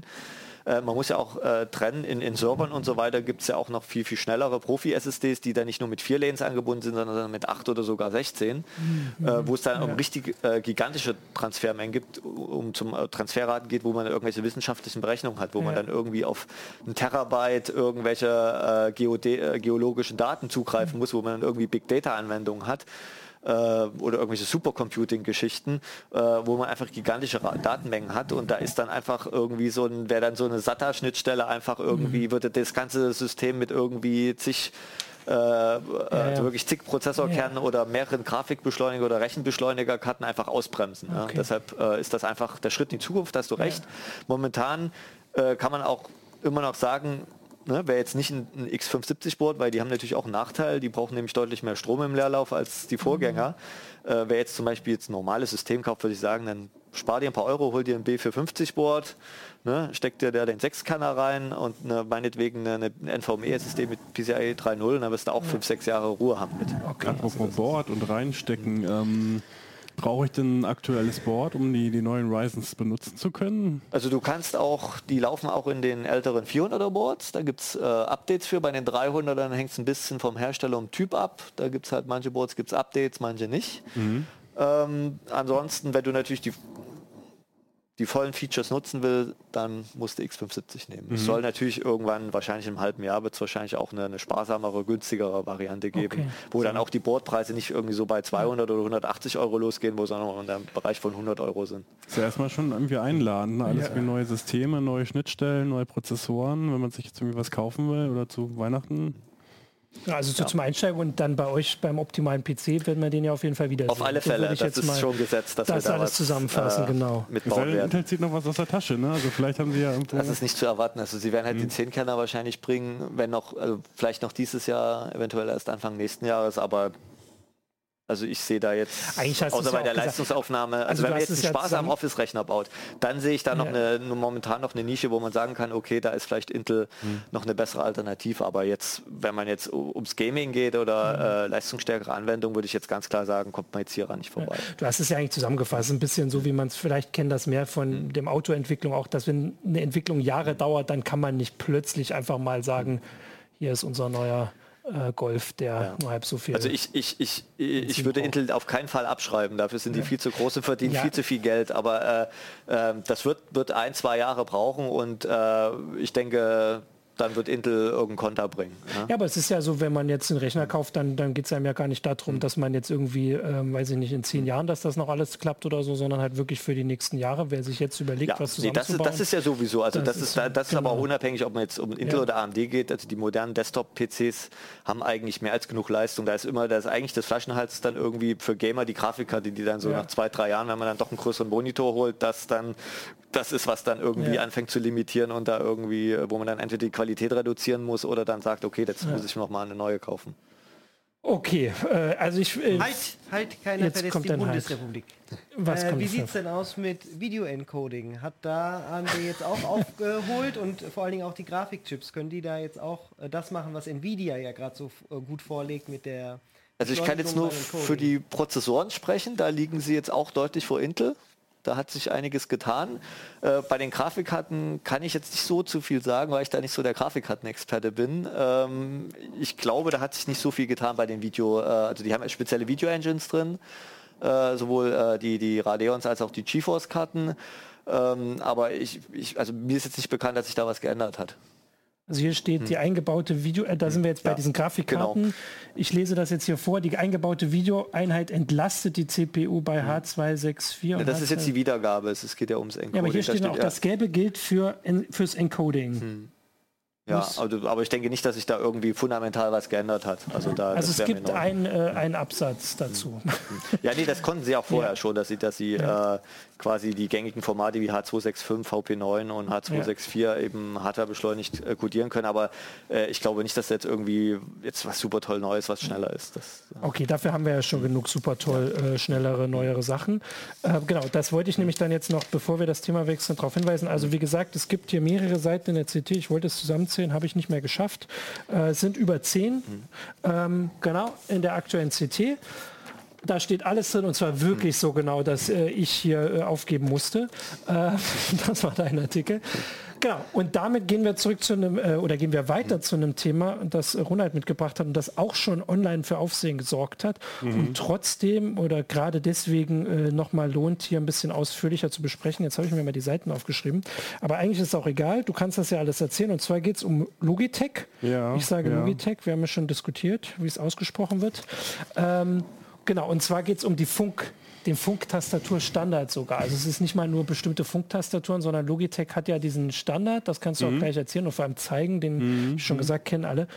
Äh, man muss ja auch äh, trennen, in, in Servern und so weiter. Gibt es ja auch noch viel, viel schnellere Profi-SSDs, die dann nicht nur mit vier Lanes angebunden sind, sondern mit acht oder sogar 16, äh, wo es dann um richtig äh, gigantische Transfermengen gibt, um zum äh, Transferraten geht, wo man irgendwelche wissenschaftlichen Berechnungen hat, wo man Ja. dann irgendwie auf einen Terabyte irgendwelche geologischen Daten zugreifen muss, wo man dann irgendwie Big Data-Anwendungen hat äh, oder irgendwelche Supercomputing-Geschichten, äh, wo man einfach gigantische Datenmengen hat und da ist dann einfach irgendwie so ein, wäre dann so eine SATA-Schnittstelle einfach irgendwie, würde das ganze System mit irgendwie zig äh, also wirklich zig Prozessorkernen oder mehreren Grafikbeschleuniger oder Rechenbeschleunigerkarten einfach ausbremsen. Ja. Okay. Deshalb äh, ist das einfach der Schritt in die Zukunft, da hast du recht. Momentan äh, kann man auch immer noch sagen, ne, wäre jetzt nicht ein, ein X570-Board, weil die haben natürlich auch einen Nachteil, die brauchen nämlich deutlich mehr Strom im Leerlauf als die Vorgänger. Äh, wer jetzt zum Beispiel jetzt ein normales System kauft, würde ich sagen, dann spar dir ein paar Euro, hol dir ein B450-Board, ne, steck dir da den 6-Kanner rein und eine, meinetwegen eine, eine NVMe-SSD mit PCIe 3.0 und dann wirst du auch 5, 6 Jahre Ruhe haben mit. okay. Apropos Board und reinstecken, ähm, brauche ich denn ein aktuelles Board, um die, die neuen Ryzens benutzen zu können? Also du kannst auch, die laufen auch in den älteren 400er Boards, da gibt es äh, Updates für, bei den 300ern hängt es ein bisschen vom Hersteller und Typ ab, da gibt es halt manche Boards gibt es Updates, manche nicht. Ähm, ansonsten, wenn du natürlich die, die vollen Features nutzen will, dann musst du X570 nehmen. Es soll natürlich irgendwann, wahrscheinlich im halben Jahr, wird es wahrscheinlich auch eine, eine sparsamere, günstigere Variante geben, Okay. wo dann auch die Boardpreise nicht irgendwie so bei 200 oder 180 Euro losgehen, wo sondern in einem Bereich von 100 Euro sind. ist ja erstmal schon irgendwie einladen. Ne? Alles Ja. wie neue Systeme, neue Schnittstellen, neue Prozessoren, wenn man sich jetzt irgendwie was kaufen will oder zu Weihnachten. Ja, also so zum Einsteigen und dann bei euch beim optimalen PC wird man den ja auf jeden Fall wieder Auf sehen. alle Fälle, ich das jetzt ist schon gesetzt, dass das wir da alles zusammenfassen, äh, genau. Mitbauen werden. Intel zieht noch was aus der Tasche, ne? Also vielleicht haben sie ja irgendwo. Das ist nicht zu erwarten. Also sie werden halt den 10-Kerner wahrscheinlich bringen, wenn noch, also vielleicht noch dieses Jahr, eventuell erst Anfang nächsten Jahres, aber also ich sehe da jetzt, außer es ja bei der. Leistungsaufnahme, also, Also wenn man jetzt einen ja Spaß am Office-Rechner baut, dann sehe ich da noch Ja. eine, momentan noch eine Nische, wo man sagen kann, okay, da ist vielleicht Intel Hm. noch eine bessere Alternative, aber jetzt, wenn man jetzt ums Gaming geht Hm. oder äh, leistungsstärkere Anwendungen, würde ich jetzt ganz klar sagen, kommt man jetzt hieran nicht vorbei. Du hast es ja eigentlich zusammengefasst, ein bisschen so, wie man es vielleicht kennt, das mehr von dem Autoentwicklung auch, dass wenn eine Entwicklung Jahre dauert, dann kann man nicht plötzlich einfach mal sagen, hier ist unser neuer äh, Golf, der ja. nur halb so viel. Also ich, ich, ich, ich würde Intel auf keinen Fall abschreiben. Dafür sind die viel zu groß und verdienen ja. viel zu viel Geld. Aber äh, äh, das wird, wird ein, zwei Jahre brauchen und äh, ich denke, dann wird Intel irgendeinen Konter bringen. Ne? Ja, aber es ist ja so, wenn man jetzt einen Rechner kauft, dann, dann geht es einem ja gar nicht darum, mhm. dass man jetzt irgendwie, ähm, weiß ich nicht, in zehn Jahren, dass das noch alles klappt oder so, sondern halt wirklich für die nächsten Jahre, wer sich jetzt überlegt, ja, was zusammenzubauen. Nee, das, ist, das ist ja sowieso, also das, das ist, das ist genau. aber auch unabhängig, ob man jetzt um Intel ja. oder AMD geht, also die modernen Desktop-PCs haben eigentlich mehr als genug Leistung. Da ist immer, da ist eigentlich das Flaschenhals dann irgendwie für Gamer die Grafikkarte, die dann so ja. nach zwei, drei Jahren, wenn man dann doch einen größeren Monitor holt, das dann, das ist, was dann irgendwie anfängt zu limitieren und da irgendwie, wo man dann entweder die Qualität reduzieren muss oder dann sagt, okay, jetzt ja. muss ich noch mal eine neue kaufen. Okay, äh, also ich... Äh, halt, halt, keiner jetzt verlässt die halt. Bundesrepublik. Was äh, wie sieht es denn aus mit Video-Encoding? Hat da AMD jetzt auch aufgeholt und vor allen Dingen auch die Grafikchips, können die da jetzt auch äh, das machen, was Nvidia ja gerade so äh, gut vorlegt mit der... Also ich kann jetzt nur für die Prozessoren sprechen, da liegen sie jetzt auch deutlich vor Intel. Da hat sich einiges getan. Äh, bei den Grafikkarten kann ich jetzt nicht so zu viel sagen, weil ich da nicht so der Grafikkartenexperte bin. Ähm, ich glaube, da hat sich nicht so viel getan bei den Video, äh, also die haben spezielle Video-Engines drin, äh, sowohl äh, die, die Radeons als auch die GeForce-Karten. Ähm, aber ich, ich, also mir ist jetzt nicht bekannt, dass sich da was geändert hat. Also hier steht hm. die eingebaute Video, äh, da sind wir jetzt bei ja, diesen Grafikkarten. Genau. Ich lese das jetzt hier vor. Die eingebaute Videoeinheit entlastet die CPU bei hm. H264. Ja, das ist jetzt die Wiedergabe. Es geht ja ums Encoding. Ja, aber hier steht, steht auch, das Gelbe gilt für, fürs Encoding. Hm. Ja, also, aber ich denke nicht, dass sich da irgendwie fundamental was geändert hat. Also, da, also es gibt einen, äh, einen Absatz dazu. Ja, nee, das konnten sie auch vorher ja. schon, dass sie, dass sie ja. äh, quasi die gängigen Formate wie H265, VP9 und H264 ja. eben hardware beschleunigt äh, codieren können. Aber äh, ich glaube nicht, dass jetzt irgendwie jetzt was super toll Neues, was schneller ist. Das, okay, dafür haben wir ja schon genug super toll äh, schnellere, neuere Sachen. Äh, genau, das wollte ich nämlich dann jetzt noch, bevor wir das Thema wechseln, darauf hinweisen. Also wie gesagt, es gibt hier mehrere Seiten in der CT. Ich wollte es zusammen 15 habe ich nicht mehr geschafft. Äh, sind über 10, mhm. ähm, genau, in der aktuellen CT. Da steht alles drin und zwar wirklich mhm. so genau, dass äh, ich hier äh, aufgeben musste. Äh, das war dein Artikel. Genau, und damit gehen wir zurück zu einem, äh, oder gehen wir weiter zu einem Thema, das Ronald mitgebracht hat und das auch schon online für Aufsehen gesorgt hat mhm. und trotzdem oder gerade deswegen äh, nochmal lohnt, hier ein bisschen ausführlicher zu besprechen. Jetzt habe ich mir mal die Seiten aufgeschrieben, aber eigentlich ist es auch egal, du kannst das ja alles erzählen und zwar geht es um Logitech. Ja, ich sage ja. Logitech, wir haben ja schon diskutiert, wie es ausgesprochen wird. Ähm, genau, und zwar geht es um die Funk- den Funktastaturstandard sogar. Also es ist nicht mal nur bestimmte Funktastaturen, sondern Logitech hat ja diesen Standard, das kannst du mhm. auch gleich erzählen und vor allem zeigen, den mhm. schon gesagt kennen alle.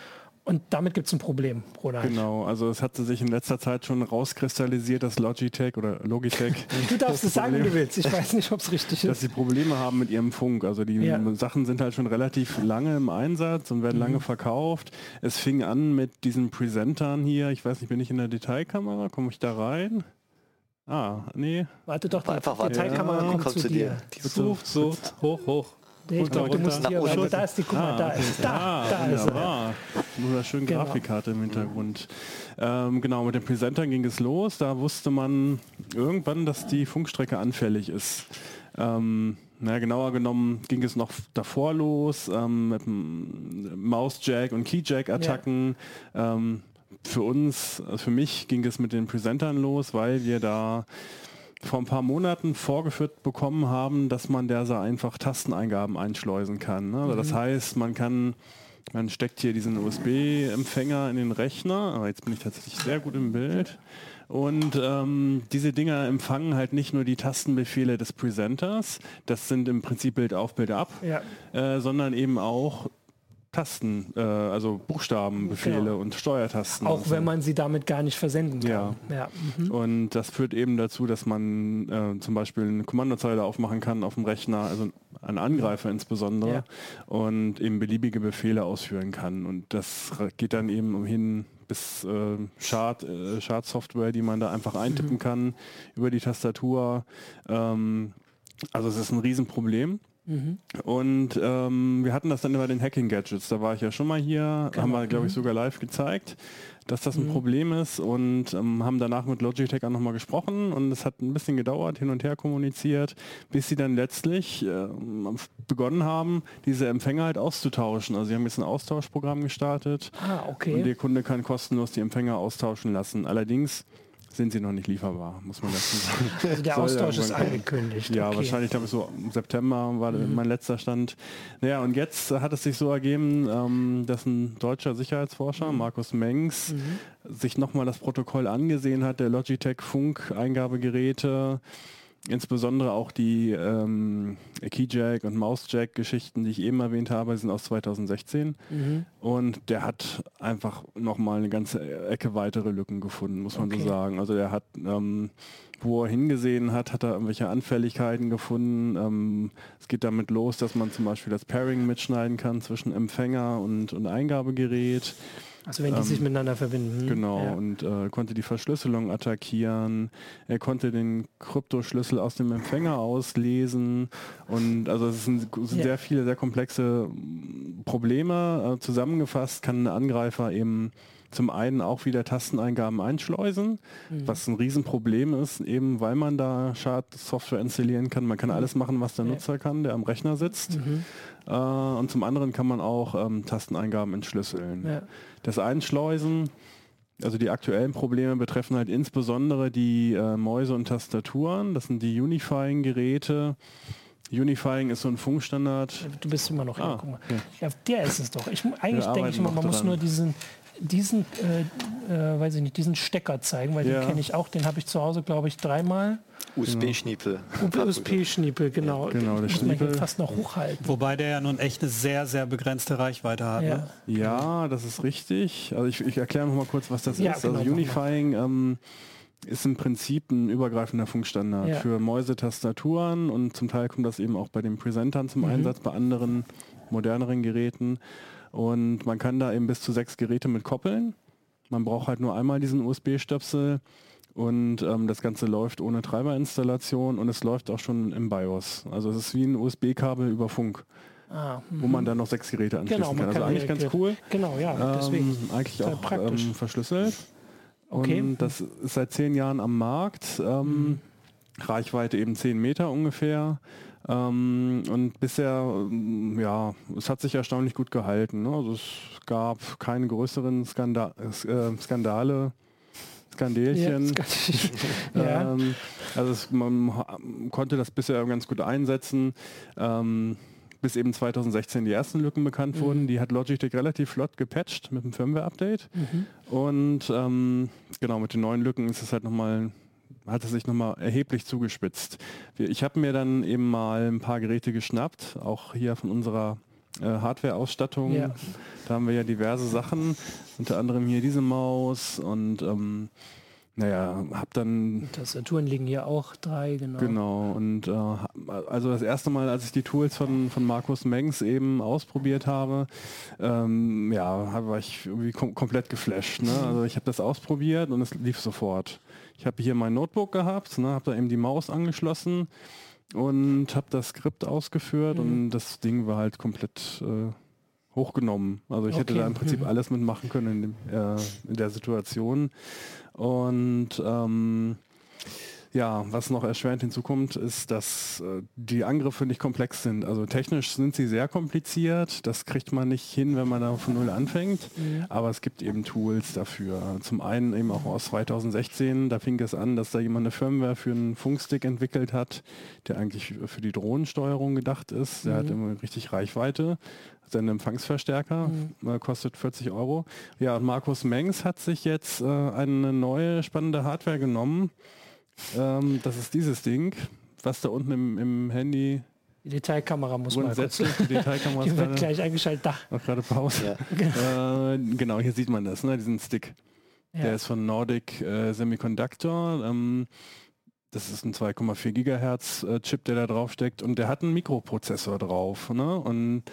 Und damit gibt es ein Problem, Ronald. Genau, also es hatte sich in letzter Zeit schon rauskristallisiert, dass Logitech oder Logitech. du darfst es sagen, wie du willst. Ich weiß nicht, ob es richtig ist. Dass sie Probleme haben mit ihrem Funk. Also die ja. Sachen sind halt schon relativ lange im Einsatz und werden mhm. lange verkauft. Es fing an mit diesen Presentern hier. Ich weiß nicht, bin ich in der Detailkamera? Komme ich da rein? Ah, nee. Warte doch, die, einfach die Teilkamera ja, kommt, kommt, zu dir. dir. Sucht, sucht, hoch, hoch. Nee, ich glaube, du musst hier, warte, da ist die, guck mal, ah, da ist, da, ah, da ist er. Nur eine schöne genau. Grafikkarte im Hintergrund. Ähm, genau, mit dem Presenter ging es los. Da wusste man irgendwann, dass die Funkstrecke anfällig ist. Ähm, na, genauer genommen ging es noch davor los ähm, mit Mausjack und Keyjack-Attacken. Ja. Ähm, für uns, also für mich ging es mit den Presentern los, weil wir da vor ein paar Monaten vorgeführt bekommen haben, dass man der so einfach Tasteneingaben einschleusen kann. Ne? Also das mhm. heißt, man kann, man steckt hier diesen USB-Empfänger in den Rechner, aber jetzt bin ich tatsächlich sehr gut im Bild. Und ähm, diese Dinger empfangen halt nicht nur die Tastenbefehle des Presenters, das sind im Prinzip Bild auf, Bild ab, ja. äh, sondern eben auch Tasten, äh, also Buchstabenbefehle genau. und Steuertasten. Auch und wenn man sie damit gar nicht versenden kann. Ja. ja. Mhm. Und das führt eben dazu, dass man äh, zum Beispiel eine Kommandozeile aufmachen kann auf dem Rechner, also ein Angreifer insbesondere, ja. und eben beliebige Befehle ausführen kann. Und das geht dann eben umhin bis äh, Chart, äh, Chart-Software, die man da einfach eintippen mhm. kann über die Tastatur. Ähm, also es ist ein Riesenproblem. Mhm. Und ähm, wir hatten das dann über den Hacking Gadgets. Da war ich ja schon mal hier, genau. haben wir, glaube ich, mhm. sogar live gezeigt, dass das ein mhm. Problem ist und ähm, haben danach mit Logitech auch nochmal gesprochen und es hat ein bisschen gedauert, hin und her kommuniziert, bis sie dann letztlich äh, begonnen haben, diese Empfänger halt auszutauschen. Also sie haben jetzt ein Austauschprogramm gestartet ah, okay. und der Kunde kann kostenlos die Empfänger austauschen lassen. Allerdings sind sie noch nicht lieferbar, muss man dazu sagen. Also der Austausch ist angekündigt. Ja, okay. wahrscheinlich, glaube ich, so im September war mhm. mein letzter Stand. Naja, und jetzt hat es sich so ergeben, ähm, dass ein deutscher Sicherheitsforscher, mhm. Markus Mengs, mhm. sich nochmal das Protokoll angesehen hat, der Logitech Funk-Eingabegeräte, insbesondere auch die ähm, Keyjack und Mousejack-Geschichten, die ich eben erwähnt habe, sind aus 2016. Mhm. Und der hat einfach nochmal eine ganze Ecke weitere Lücken gefunden, muss man okay. so sagen. Also der hat, ähm, wo er hingesehen hat, hat er irgendwelche Anfälligkeiten gefunden. Ähm, es geht damit los, dass man zum Beispiel das Pairing mitschneiden kann zwischen Empfänger und, und Eingabegerät. Also wenn die ähm, sich miteinander verbinden. Hm? Genau, ja. und äh, konnte die Verschlüsselung attackieren. Er konnte den Kryptoschlüssel aus dem Empfänger auslesen. Und also es sind, sind ja. sehr viele, sehr komplexe Probleme. Äh, zusammengefasst kann ein Angreifer eben zum einen auch wieder Tasteneingaben einschleusen, mhm. was ein Riesenproblem ist, eben weil man da Schadsoftware installieren kann. Man kann mhm. alles machen, was der. Nutzer kann, der am Rechner sitzt. Mhm. Äh, und zum anderen kann man auch ähm, Tasteneingaben entschlüsseln. Ja. Das Einschleusen, also die aktuellen Probleme betreffen halt insbesondere die äh, Mäuse und Tastaturen. Das sind die Unifying-Geräte. Unifying ist so ein Funkstandard. Du bist immer noch ah, hier, ja. ja. der ist es doch. Ich, eigentlich denke ich immer, man dran. muss nur diesen, diesen, äh, äh, weiß ich nicht, diesen Stecker zeigen, weil ja. den kenne ich auch. Den habe ich zu Hause, glaube ich, dreimal USB-Schniepel. USB-Schniepel, genau. Ja, genau, der Schniepel. fast noch hochhalten. Wobei der ja nun echt eine sehr, sehr begrenzte Reichweite hat. Ja, ne? ja das ist richtig. Also ich, ich erkläre noch mal kurz, was das ja, ist. Also genau, Unifying ähm, ist im Prinzip ein übergreifender Funkstandard ja. für Mäuse-Tastaturen und zum Teil kommt das eben auch bei den Presentern zum mhm. Einsatz, bei anderen moderneren Geräten. Und man kann da eben bis zu sechs Geräte mit koppeln. Man braucht halt nur einmal diesen USB-Stöpsel und ähm, das Ganze läuft ohne Treiberinstallation und es läuft auch schon im BIOS. Also es ist wie ein USB-Kabel über Funk. Ah, wo man mhm. dann noch sechs Geräte anschließen genau, kann. Also kann eigentlich ganz cool. Genau, ja, deswegen. Ähm, eigentlich auch ähm, verschlüsselt. Okay. Und das ist seit zehn Jahren am Markt. Ähm, mhm. Reichweite eben zehn Meter ungefähr. Ähm, und bisher, ähm, ja, es hat sich erstaunlich gut gehalten. Ne? Also es gab keine größeren Skanda äh, Skandale. Skandelchen. Ja, ähm, also es, man konnte das bisher ganz gut einsetzen. Ähm, bis eben 2016 die ersten Lücken bekannt mhm. wurden. Die hat Logitech relativ flott gepatcht mit dem Firmware-Update. Mhm. Und ähm, genau, mit den neuen Lücken ist es halt nochmal hat es sich nochmal erheblich zugespitzt. Ich habe mir dann eben mal ein paar Geräte geschnappt, auch hier von unserer Hardware-Ausstattung. Ja. Da haben wir ja diverse Sachen, unter anderem hier diese Maus und ähm, naja, hab dann... Tastaturen liegen hier auch drei, genau. Genau, und äh, also das erste Mal, als ich die Tools von, von Markus Mengs eben ausprobiert habe, ähm, ja, war ich irgendwie kom komplett geflasht. Ne? Also ich habe das ausprobiert und es lief sofort. Ich habe hier mein Notebook gehabt, ne, habe da eben die Maus angeschlossen und habe das Skript ausgeführt mhm. und das Ding war halt komplett äh, hochgenommen. Also ich okay. hätte da im Prinzip mhm. alles mitmachen können in, dem, äh, in der Situation. Und ähm, ja, was noch erschwerend hinzukommt, ist, dass äh, die Angriffe nicht komplex sind. Also technisch sind sie sehr kompliziert. Das kriegt man nicht hin, wenn man da von Null anfängt. Mhm. Aber es gibt eben Tools dafür. Zum einen eben auch aus 2016. Da fing es an, dass da jemand eine Firmware für einen Funkstick entwickelt hat, der eigentlich für die Drohnensteuerung gedacht ist. Der mhm. hat immer richtig Reichweite. Sein Empfangsverstärker mhm. Äh, kostet 40 Euro. Ja, und Markus Mengs hat sich jetzt äh, eine neue spannende Hardware genommen ähm, das ist dieses Ding, was da unten im, im Handy die Detailkamera muss man kurz. Die Detailkamera die wird gleich eingeschaltet. Da. Auch gerade Pause. Ja. Äh, genau, hier sieht man das, ne, diesen Stick. Ja. Der ist von Nordic äh, Semiconductor. Ähm, das ist ein 2,4 Gigahertz äh, Chip, der da drauf steckt und der hat einen Mikroprozessor drauf. Ne? Und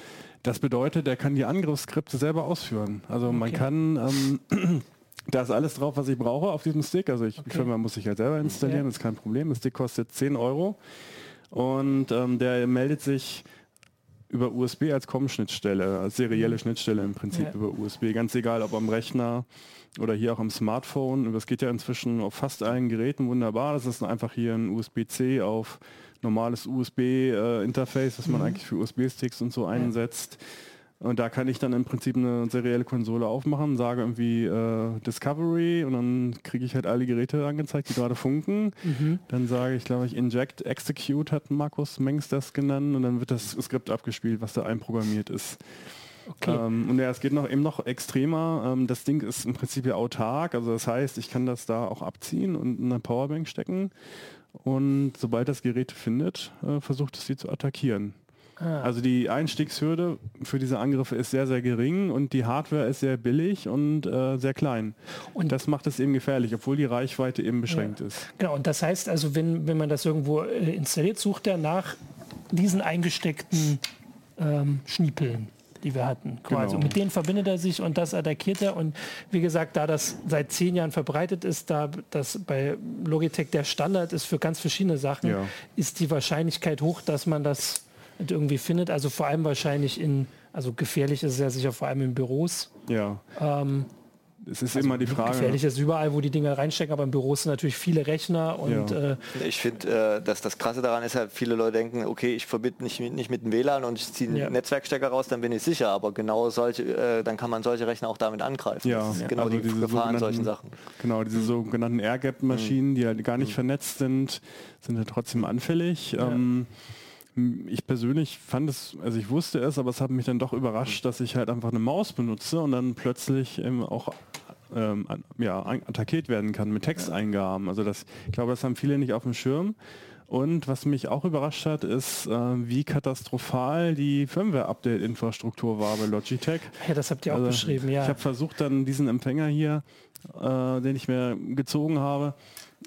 das bedeutet, der kann die Angriffsskripte selber ausführen. Also okay. man kann ähm, Da ist alles drauf, was ich brauche auf diesem Stick. Also ich, okay. Firma muss ich halt selber installieren, ja. ist kein Problem. Das Stick kostet 10 Euro und ähm, der meldet sich über USB als COM-Schnittstelle, als serielle Schnittstelle im Prinzip ja. über USB. Ganz egal, ob am Rechner oder hier auch am Smartphone. Das geht ja inzwischen auf fast allen Geräten wunderbar. Das ist einfach hier ein USB-C auf normales USB-Interface, äh, das man mhm. eigentlich für USB-Sticks und so einsetzt. Und da kann ich dann im Prinzip eine serielle Konsole aufmachen, sage irgendwie äh, Discovery und dann kriege ich halt alle Geräte angezeigt, die gerade funken. Mhm. Dann sage ich, glaube ich, Inject Execute hat Markus Mengs das genannt und dann wird das Skript abgespielt, was da einprogrammiert ist. Okay. Ähm, und ja, es geht noch eben noch extremer. Ähm, das Ding ist im Prinzip ja autark, also das heißt, ich kann das da auch abziehen und in eine Powerbank stecken. Und sobald das Gerät findet, äh, versucht es sie zu attackieren. Ah. Also die Einstiegshürde für diese Angriffe ist sehr, sehr gering und die Hardware ist sehr billig und äh, sehr klein. Und das macht es eben gefährlich, obwohl die Reichweite eben beschränkt ja. ist. Genau, und das heißt also, wenn, wenn man das irgendwo äh, installiert, sucht er nach diesen eingesteckten ähm, Schniepeln die wir hatten. Quasi. Genau. Und mit denen verbindet er sich und das attackiert er. Und wie gesagt, da das seit zehn Jahren verbreitet ist, da das bei Logitech der Standard ist für ganz verschiedene Sachen, ja. ist die Wahrscheinlichkeit hoch, dass man das irgendwie findet. Also vor allem wahrscheinlich in, also gefährlich ist es ja sicher vor allem in Büros. Ja. Ähm, es ist also immer die Frage. Gefährlich ist überall, wo die Dinge reinstecken, aber in Büros sind natürlich viele Rechner und. Ja. Äh, ich finde, äh, dass das Krasse daran ist halt, viele Leute denken, okay, ich verbinde nicht, nicht mit dem WLAN und ich ziehe einen ja. Netzwerkstecker raus, dann bin ich sicher. Aber genau solche, äh, dann kann man solche Rechner auch damit angreifen. Ja, das ist genau also die Gefahr an solchen Sachen. Genau, diese sogenannten Air-Gap-Maschinen, mhm. die halt gar nicht mhm. vernetzt sind, sind ja trotzdem anfällig. Ja. Ich persönlich fand es, also ich wusste es, aber es hat mich dann doch überrascht, dass ich halt einfach eine Maus benutze und dann plötzlich auch ähm, ja, attackiert werden kann mit Texteingaben. Also das, ich glaube, das haben viele nicht auf dem Schirm. Und was mich auch überrascht hat, ist, äh, wie katastrophal die Firmware-Update-Infrastruktur war bei Logitech. Ja, das habt ihr also, auch beschrieben, ja. Ich habe versucht, dann diesen Empfänger hier, äh, den ich mir gezogen habe,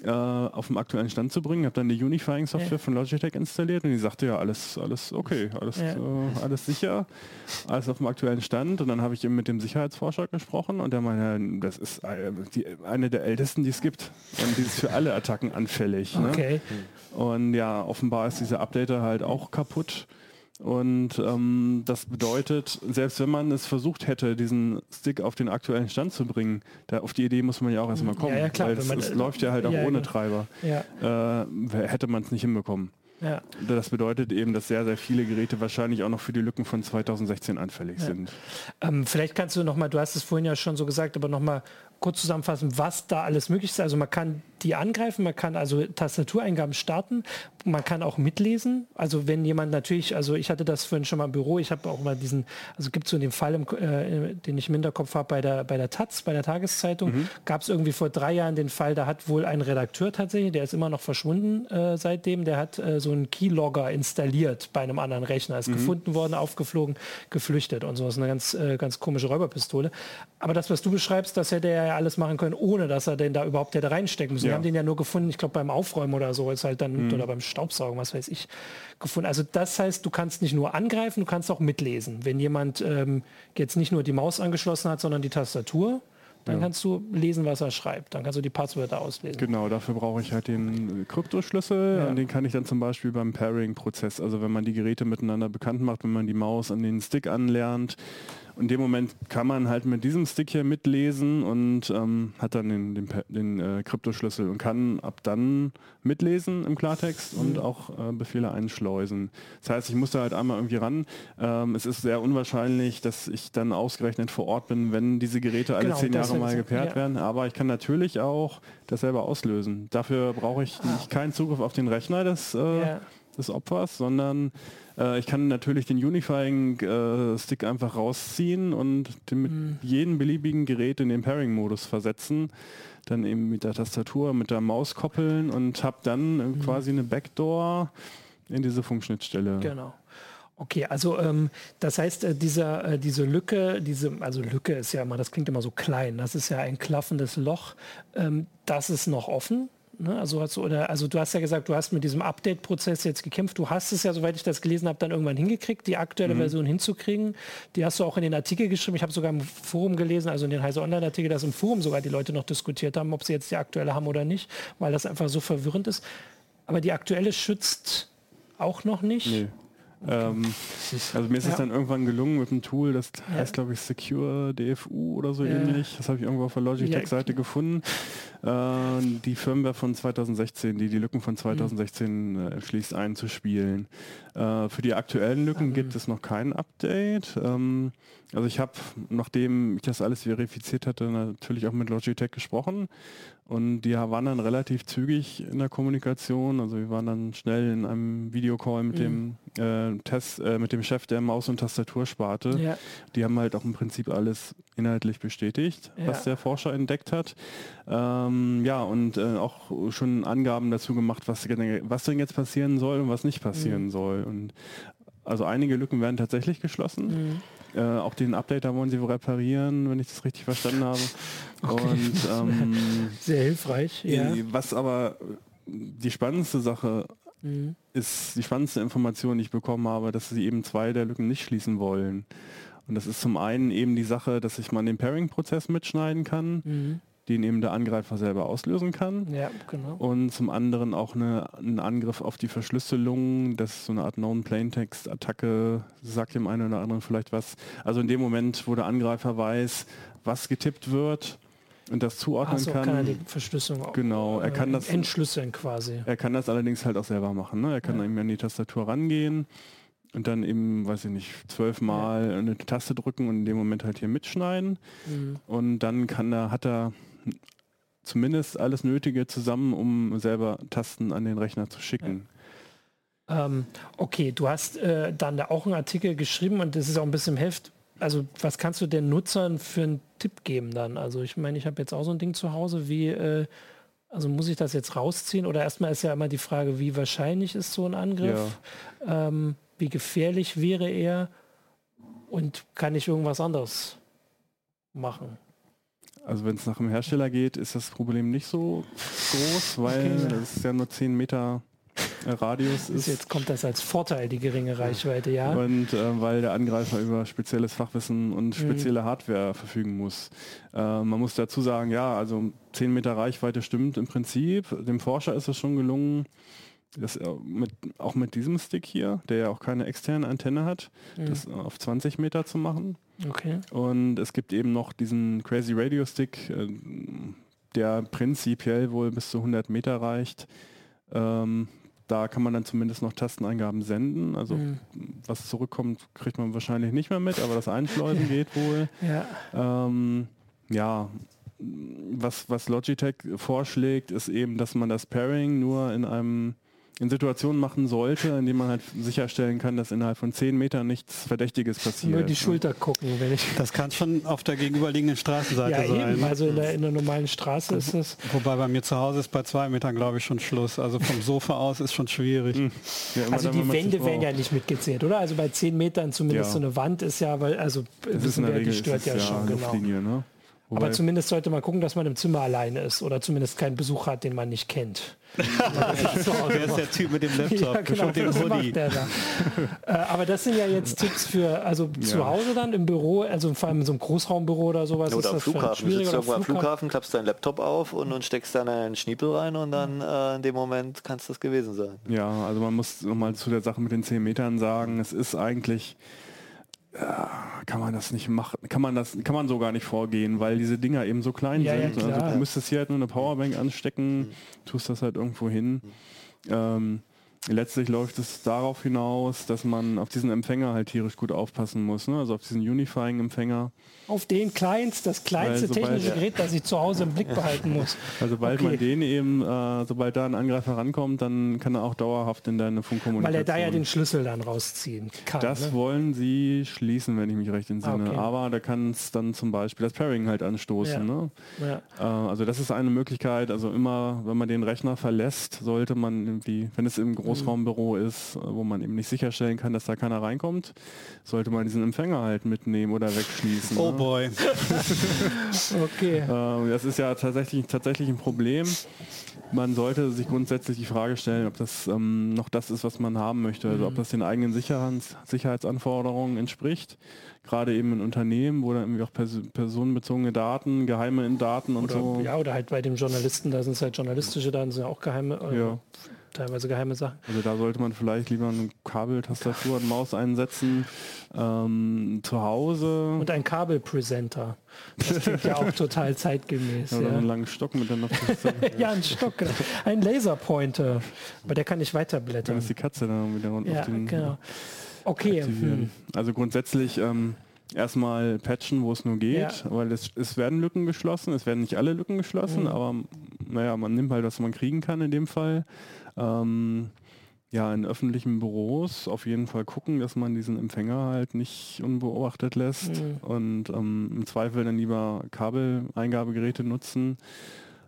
äh, auf dem aktuellen Stand zu bringen. Habe dann die Unifying-Software ja. von Logitech installiert und die sagte ja alles, alles okay, alles, ja. äh, alles sicher, alles auf dem aktuellen Stand. Und dann habe ich eben mit dem Sicherheitsforscher gesprochen und der meinte, das ist äh, die, eine der ältesten, die es gibt. Und die ist für alle Attacken anfällig. Ne? Okay. Ne? Und ja, offenbar ist dieser Updater halt auch kaputt. Und ähm, das bedeutet, selbst wenn man es versucht hätte, diesen Stick auf den aktuellen Stand zu bringen, da auf die Idee muss man ja auch erstmal kommen. Ja, ja, klar, weil es, man, es läuft ja halt auch ja, ohne genau. Treiber. Äh, hätte man es nicht hinbekommen. Ja. Das bedeutet eben, dass sehr, sehr viele Geräte wahrscheinlich auch noch für die Lücken von 2016 anfällig ja. sind. Ähm, vielleicht kannst du nochmal, du hast es vorhin ja schon so gesagt, aber nochmal kurz zusammenfassen, was da alles möglich ist. Also man kann die angreifen, man kann also Tastatureingaben starten, man kann auch mitlesen. Also wenn jemand natürlich, also ich hatte das vorhin schon mal im Büro, ich habe auch mal diesen, also gibt es so den Fall, im, äh, den ich im Hinterkopf habe bei der, bei der Taz, bei der Tageszeitung, mhm. gab es irgendwie vor drei Jahren den Fall, da hat wohl ein Redakteur tatsächlich, der ist immer noch verschwunden äh, seitdem, der hat äh, so einen Keylogger installiert bei einem anderen Rechner, ist mhm. gefunden worden, aufgeflogen, geflüchtet und so. Das ist eine ganz, äh, ganz komische Räuberpistole. Aber das, was du beschreibst, das hätte er ja alles machen können, ohne dass er denn da überhaupt hätte reinstecken müssen. Ja. Wir haben den ja nur gefunden, ich glaube beim Aufräumen oder so, ist halt dann, mhm. oder beim Staubsaugen, was weiß ich, gefunden. Also das heißt, du kannst nicht nur angreifen, du kannst auch mitlesen. Wenn jemand ähm, jetzt nicht nur die Maus angeschlossen hat, sondern die Tastatur, dann ja. kannst du lesen, was er schreibt. Dann kannst du die Passwörter auslesen. Genau, dafür brauche ich halt den Kryptoschlüssel ja. und den kann ich dann zum Beispiel beim Pairing-Prozess, also wenn man die Geräte miteinander bekannt macht, wenn man die Maus an den Stick anlernt, in dem Moment kann man halt mit diesem Stick hier mitlesen und ähm, hat dann den, den, den äh, Kryptoschlüssel und kann ab dann mitlesen im Klartext und mhm. auch äh, Befehle einschleusen. Das heißt, ich muss da halt einmal irgendwie ran. Ähm, es ist sehr unwahrscheinlich, dass ich dann ausgerechnet vor Ort bin, wenn diese Geräte alle genau, zehn Jahre mal gepaart ja. werden. Aber ich kann natürlich auch das selber auslösen. Dafür brauche ich ah. keinen Zugriff auf den Rechner des, äh, ja. Des Opfers, sondern äh, ich kann natürlich den Unifying-Stick äh, einfach rausziehen und den mit mhm. jedem beliebigen Gerät in den Pairing-Modus versetzen. Dann eben mit der Tastatur, mit der Maus koppeln und habe dann mhm. quasi eine Backdoor in diese Funkschnittstelle. Genau. Okay, also ähm, das heißt, äh, dieser, äh, diese Lücke, diese, also Lücke ist ja immer, das klingt immer so klein, das ist ja ein klaffendes Loch, ähm, das ist noch offen. Ne? Also, hast du, oder, also du hast ja gesagt, du hast mit diesem Update-Prozess jetzt gekämpft. Du hast es ja, soweit ich das gelesen habe, dann irgendwann hingekriegt, die aktuelle mhm. Version hinzukriegen. Die hast du auch in den Artikel geschrieben. Ich habe sogar im Forum gelesen, also in den Heise Online-Artikel, dass im Forum sogar die Leute noch diskutiert haben, ob sie jetzt die aktuelle haben oder nicht, weil das einfach so verwirrend ist. Aber die aktuelle schützt auch noch nicht. Nee. Ähm, also mir ist es dann irgendwann gelungen mit einem Tool, das heißt glaube ich Secure DFU oder so ähnlich. Das habe ich irgendwo auf der Logitech-Seite gefunden. Äh, die Firmware von 2016, die die Lücken von 2016 mhm. äh, schließt einzuspielen. Äh, für die aktuellen Lücken mhm. gibt es noch kein Update. Ähm, also ich habe, nachdem ich das alles verifiziert hatte, natürlich auch mit Logitech gesprochen und die waren dann relativ zügig in der Kommunikation. Also wir waren dann schnell in einem Videocall mit mhm. dem äh, Test, äh, mit dem Chef der Maus- und Tastatursparte. Ja. Die haben halt auch im Prinzip alles inhaltlich bestätigt, ja. was der Forscher entdeckt hat. Ähm, ja, und äh, auch schon Angaben dazu gemacht, was, was denn jetzt passieren soll und was nicht passieren mhm. soll. Und also einige Lücken werden tatsächlich geschlossen. Mhm. Äh, auch den Updater wollen sie reparieren, wenn ich das richtig verstanden habe. Okay. Und, ähm, Sehr hilfreich. Ja. Was aber die spannendste Sache mhm. ist, die spannendste Information, die ich bekommen habe, dass sie eben zwei der Lücken nicht schließen wollen. Und das ist zum einen eben die Sache, dass ich mal den Pairing-Prozess mitschneiden kann. Mhm den eben der Angreifer selber auslösen kann. Ja, genau. Und zum anderen auch eine, ein Angriff auf die Verschlüsselung, das ist so eine Art Known-Plaintext-Attacke, sagt dem einen oder anderen vielleicht was. Also in dem Moment, wo der Angreifer weiß, was getippt wird, und das zuordnen so, kann. kann er die Verschlüsselung genau, er kann äh, das entschlüsseln quasi. Er kann das allerdings halt auch selber machen. Ne? Er kann ja. eben an die Tastatur rangehen und dann eben, weiß ich nicht, zwölfmal ja. eine Taste drücken und in dem Moment halt hier mitschneiden. Mhm. Und dann kann er, hat er zumindest alles Nötige zusammen, um selber Tasten an den Rechner zu schicken. Ja. Ähm, okay, du hast äh, dann da auch einen Artikel geschrieben und das ist auch ein bisschen im Heft. Also was kannst du den Nutzern für einen Tipp geben dann? Also ich meine, ich habe jetzt auch so ein Ding zu Hause, wie, äh, also muss ich das jetzt rausziehen? Oder erstmal ist ja immer die Frage, wie wahrscheinlich ist so ein Angriff? Ja. Ähm, wie gefährlich wäre er? Und kann ich irgendwas anderes machen? Also wenn es nach dem Hersteller geht, ist das Problem nicht so groß, weil okay. es ja nur 10 Meter äh, Radius ist. Jetzt kommt das als Vorteil, die geringe Reichweite, ja. Und äh, weil der Angreifer über spezielles Fachwissen und mhm. spezielle mhm. Hardware verfügen muss. Äh, man muss dazu sagen, ja, also 10 Meter Reichweite stimmt im Prinzip. Dem Forscher ist es schon gelungen, das äh, mit, auch mit diesem Stick hier, der ja auch keine externe Antenne hat, mhm. das auf 20 Meter zu machen. Okay. Und es gibt eben noch diesen Crazy Radio Stick, äh, der prinzipiell wohl bis zu 100 Meter reicht. Ähm, da kann man dann zumindest noch Tasteneingaben senden. Also mhm. was zurückkommt, kriegt man wahrscheinlich nicht mehr mit, aber das Einschleusen geht wohl. Ja. Ähm, ja, was, was Logitech vorschlägt, ist eben, dass man das Pairing nur in einem in Situationen machen sollte, in denen man halt sicherstellen kann, dass innerhalb von zehn Metern nichts Verdächtiges passiert. Nur die Schulter gucken, wenn ich. Das kann schon auf der gegenüberliegenden Straßenseite ja, sein. Eben. Also in der, in der normalen Straße ist es. Wobei bei mir zu Hause ist bei zwei Metern, glaube ich, schon Schluss. Also vom Sofa aus ist schon schwierig. Hm. Ja, also die Wände werden ja nicht mitgezählt, oder? Also bei zehn Metern zumindest ja. so eine Wand ist ja, weil also das wissen wir, die stört ja, schon. Genau. Ne? Wobei Aber zumindest sollte man gucken, dass man im Zimmer alleine ist oder zumindest keinen Besuch hat, den man nicht kennt. Wer ist der Typ mit dem Laptop? Ja, genau, dem Hoodie. Da. äh, aber das sind ja jetzt Tipps für, also ja. zu Hause dann im Büro, also vor allem in so einem Großraumbüro oder sowas. Oder am Flughafen. Du sitzt irgendwo am Flughafen, klappst deinen Laptop auf und, und steckst dann einen Schniepel rein und dann äh, in dem Moment kann es das gewesen sein. Ja, also man muss nochmal zu der Sache mit den 10 Metern sagen, es ist eigentlich kann man das nicht machen, kann man das, kann man so gar nicht vorgehen, weil diese Dinger eben so klein ja, sind. Ja, also du müsstest hier halt nur eine Powerbank anstecken, mhm. tust das halt irgendwo hin. Ähm, letztlich läuft es darauf hinaus, dass man auf diesen Empfänger halt tierisch gut aufpassen muss, ne? also auf diesen Unifying-Empfänger. Auf den kleinst, das kleinste sobald, technische Gerät, das ich zu Hause im Blick behalten muss. Also sobald okay. man den eben, äh, sobald da ein Angreifer rankommt, dann kann er auch dauerhaft in deine Funkkommunikation. Weil er da ja den Schlüssel dann rausziehen kann. Das ne? wollen sie schließen, wenn ich mich recht entsinne. Okay. Aber da kann es dann zum Beispiel das Pairing halt anstoßen. Ja. Ne? Ja. Äh, also das ist eine Möglichkeit. Also immer, wenn man den Rechner verlässt, sollte man irgendwie, wenn es im Großraumbüro ist, äh, wo man eben nicht sicherstellen kann, dass da keiner reinkommt, sollte man diesen Empfänger halt mitnehmen oder wegschließen. Oh ne? boy. okay. Äh, das ist ja tatsächlich, tatsächlich ein Problem. Man sollte sich grundsätzlich die Frage stellen, ob das ähm, noch das ist, was man haben möchte. Also ob mhm. das den eigenen Sicherheits Sicherheitsanforderungen entspricht. Gerade eben in Unternehmen, wo dann irgendwie auch pers personenbezogene Daten, geheime Daten und oder, so. Ja, oder halt bei dem Journalisten, da sind es halt journalistische Daten, sind ja auch geheime. Äh, ja teilweise geheime Sachen. Also da sollte man vielleicht lieber eine Kabeltastatur und Maus einsetzen. Ähm, zu Hause. Und ein Kabelpresenter. Das klingt ja auch total zeitgemäß. Ja, ja. einen langen Stock mit der Ja, ein Stock. Ein Laserpointer. Aber der kann nicht weiterblättern. Dann ist die Katze dann wieder runter ja, auf den genau. Okay. Hm. Also grundsätzlich ähm, erstmal patchen, wo es nur geht, ja. weil es, es werden Lücken geschlossen, es werden nicht alle Lücken geschlossen, mhm. aber naja, man nimmt halt, was man kriegen kann in dem Fall. Ähm, ja, in öffentlichen Büros auf jeden Fall gucken, dass man diesen Empfänger halt nicht unbeobachtet lässt mhm. und ähm, im Zweifel dann lieber Kabeleingabegeräte nutzen.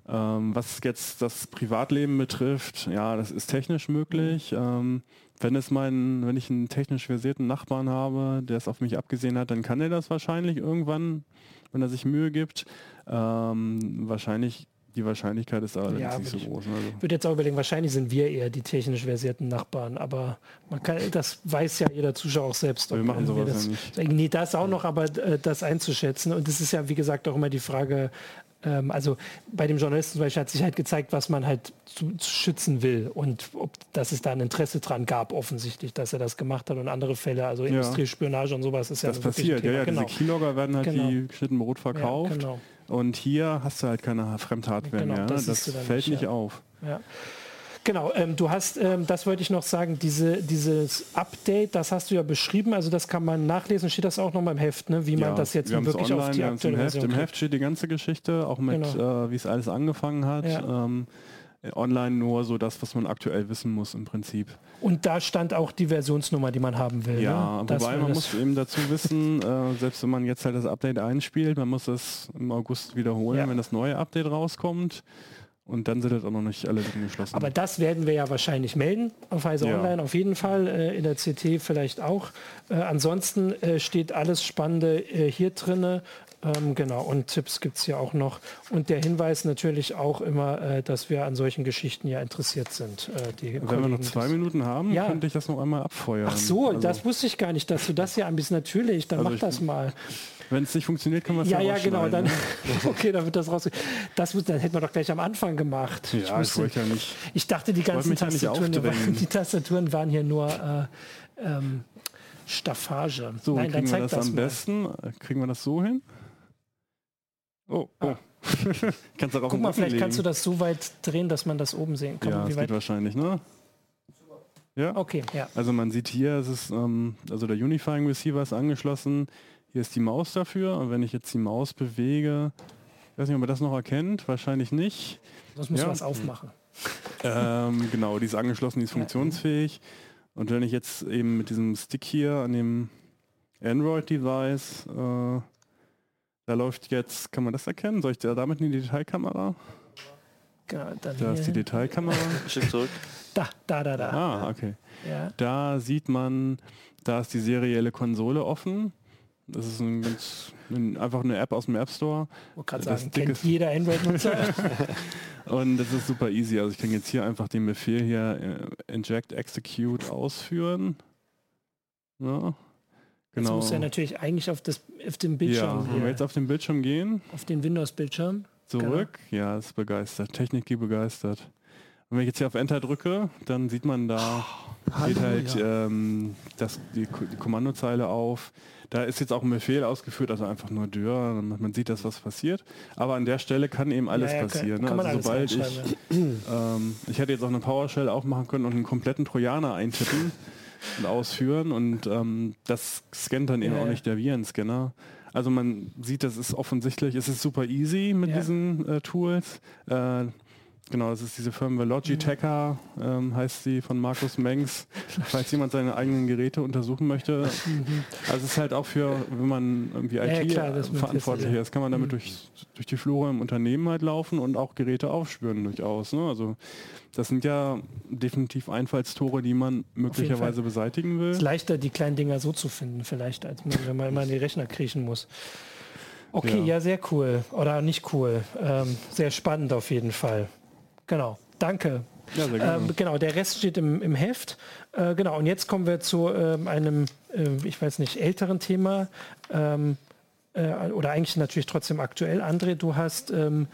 Ähm, was jetzt das Privatleben betrifft, ja, das ist technisch möglich. Mhm. Ähm, wenn es mein, wenn ich einen technisch versierten Nachbarn habe, der es auf mich abgesehen hat, dann kann er das wahrscheinlich irgendwann, wenn er sich Mühe gibt. Ähm, wahrscheinlich die Wahrscheinlichkeit ist allerdings ja, nicht so groß. Ne? Also. Ich würde jetzt auch überlegen, wahrscheinlich sind wir eher die technisch versierten Nachbarn, aber man kann, das weiß ja jeder Zuschauer auch selbst. wir machen sowas das, ja nicht. Nee, das auch noch, aber äh, das einzuschätzen. Und es ist ja, wie gesagt, auch immer die Frage, ähm, also bei dem Journalisten zum Beispiel hat sich halt gezeigt, was man halt zu, zu, schützen will und ob, dass es da ein Interesse dran gab, offensichtlich, dass er das gemacht hat und andere Fälle, also ja. Industriespionage und sowas ist das ja Das passiert, ja, ja, genau. diese Keylogger werden halt genau. wie geschnitten Brot verkauft ja, genau. Und hier hast du halt keine Fremdhardware genau, mehr, das, das fällt nicht, nicht auf. Ja. Genau, ähm, du hast, ähm, das wollte ich noch sagen, diese, dieses Update, das hast du ja beschrieben, also das kann man nachlesen, steht das auch noch mal im Heft, ne? wie ja, man das jetzt wirklich online, auf die aktuelle im Heft, Im Heft steht die ganze Geschichte, auch mit, genau. äh, wie es alles angefangen hat. Ja. Ähm, online nur so das, was man aktuell wissen muss im Prinzip. Und da stand auch die Versionsnummer, die man haben will. Ja, ne? wobei man muss eben dazu wissen, äh, selbst wenn man jetzt halt das Update einspielt, man muss es im August wiederholen, ja. wenn das neue Update rauskommt. Und dann sind halt auch noch nicht alle Lücken geschlossen. Aber das werden wir ja wahrscheinlich melden auf Heise ja. Online, auf jeden Fall, äh, in der CT vielleicht auch. Äh, ansonsten äh, steht alles Spannende äh, hier drin. Ähm, genau, und Tipps gibt es ja auch noch. Und der Hinweis natürlich auch immer, äh, dass wir an solchen Geschichten ja interessiert sind. Äh, Wenn Kollegen, wir noch zwei Minuten haben, ja. könnte ich das noch einmal abfeuern. Ach so, also. das wusste ich gar nicht, dass du das ja ein bisschen natürlich, dann also mach das mal. Wenn es nicht funktioniert, kann man es ja Ja, ja, genau. Dann, okay, dann wird das raus. Das, das hätten wir doch gleich am Anfang gemacht. Ja, ich, wusste, ich, ja nicht, ich dachte, die ganzen Tastaturen, waren, die Tastaturen waren hier nur äh, ähm, Staffage. So, Nein, kriegen wir das, das am mal. besten? Kriegen wir das so hin? Oh, oh. Ah. kannst auch Guck mal, vielleicht legen. kannst du das so weit drehen, dass man das oben sehen kann. Ja, das geht wahrscheinlich, ne? Ja. Okay, ja. Also man sieht hier, es ist, ähm, also der Unifying Receiver ist angeschlossen. Hier ist die Maus dafür und wenn ich jetzt die Maus bewege, ich weiß nicht, ob man das noch erkennt, wahrscheinlich nicht. Sonst muss ja. was aufmachen. Ähm, genau, die ist angeschlossen, die ist funktionsfähig. Und wenn ich jetzt eben mit diesem Stick hier an dem Android-Device, äh, da läuft jetzt, kann man das erkennen? Soll ich da damit in die Detailkamera? Ja, da ist die Detailkamera. Schick zurück. Da, da, da, da. Ah, okay. Ja. Da sieht man, da ist die serielle Konsole offen. Das ist ein ganz, ein, einfach eine App aus dem App Store. Ich gerade sagen, kennt jeder Android-Nutzer. und das ist super easy. Also ich kann jetzt hier einfach den Befehl hier äh, inject execute ausführen. Ja, genau. Jetzt muss er natürlich eigentlich auf, das, auf den Bildschirm. Ja, wenn wir jetzt auf den Bildschirm gehen. Auf den Windows-Bildschirm. Zurück. Genau. Ja, ist begeistert. Technik begeistert. Und wenn ich jetzt hier auf Enter drücke, dann sieht man da, oh, geht halt ähm, das, die, die, Kommandozeile auf. Da ist jetzt auch ein Befehl ausgeführt, also einfach nur Dürr, man sieht, dass was passiert. Aber an der Stelle kann eben alles ja, ja, passieren. Kann, ne? kann also sobald ich, ähm, ich hätte jetzt auch eine PowerShell aufmachen können und einen kompletten Trojaner eintippen und ausführen und ähm, das scannt dann eben ja, auch nicht der Virenscanner. Also man sieht, das ist offensichtlich, es ist super easy mit diesen äh, Tools. Äh, Genau, das ist diese Firma Logitecher, ähm, heißt sie von Markus Mengs, falls jemand seine eigenen Geräte untersuchen möchte. Also es ist halt auch für, wenn man irgendwie IT ja, verantwortlich ist, kann man damit mhm. durch, durch die Flure im Unternehmen halt laufen und auch Geräte aufspüren durchaus. Ne? Also das sind ja definitiv Einfallstore, die man möglicherweise beseitigen will. Es ist leichter, die kleinen Dinger so zu finden, vielleicht, als wenn man immer in die Rechner kriechen muss. Okay, ja. ja, sehr cool. Oder nicht cool. Ähm, sehr spannend auf jeden Fall. Genau, danke. Ja, äh, genau, der Rest steht im, im Heft. Äh, genau, und jetzt kommen wir zu äh, einem, äh, ich weiß nicht, älteren Thema. Ähm, äh, oder eigentlich natürlich trotzdem aktuell. André, du hast ähm,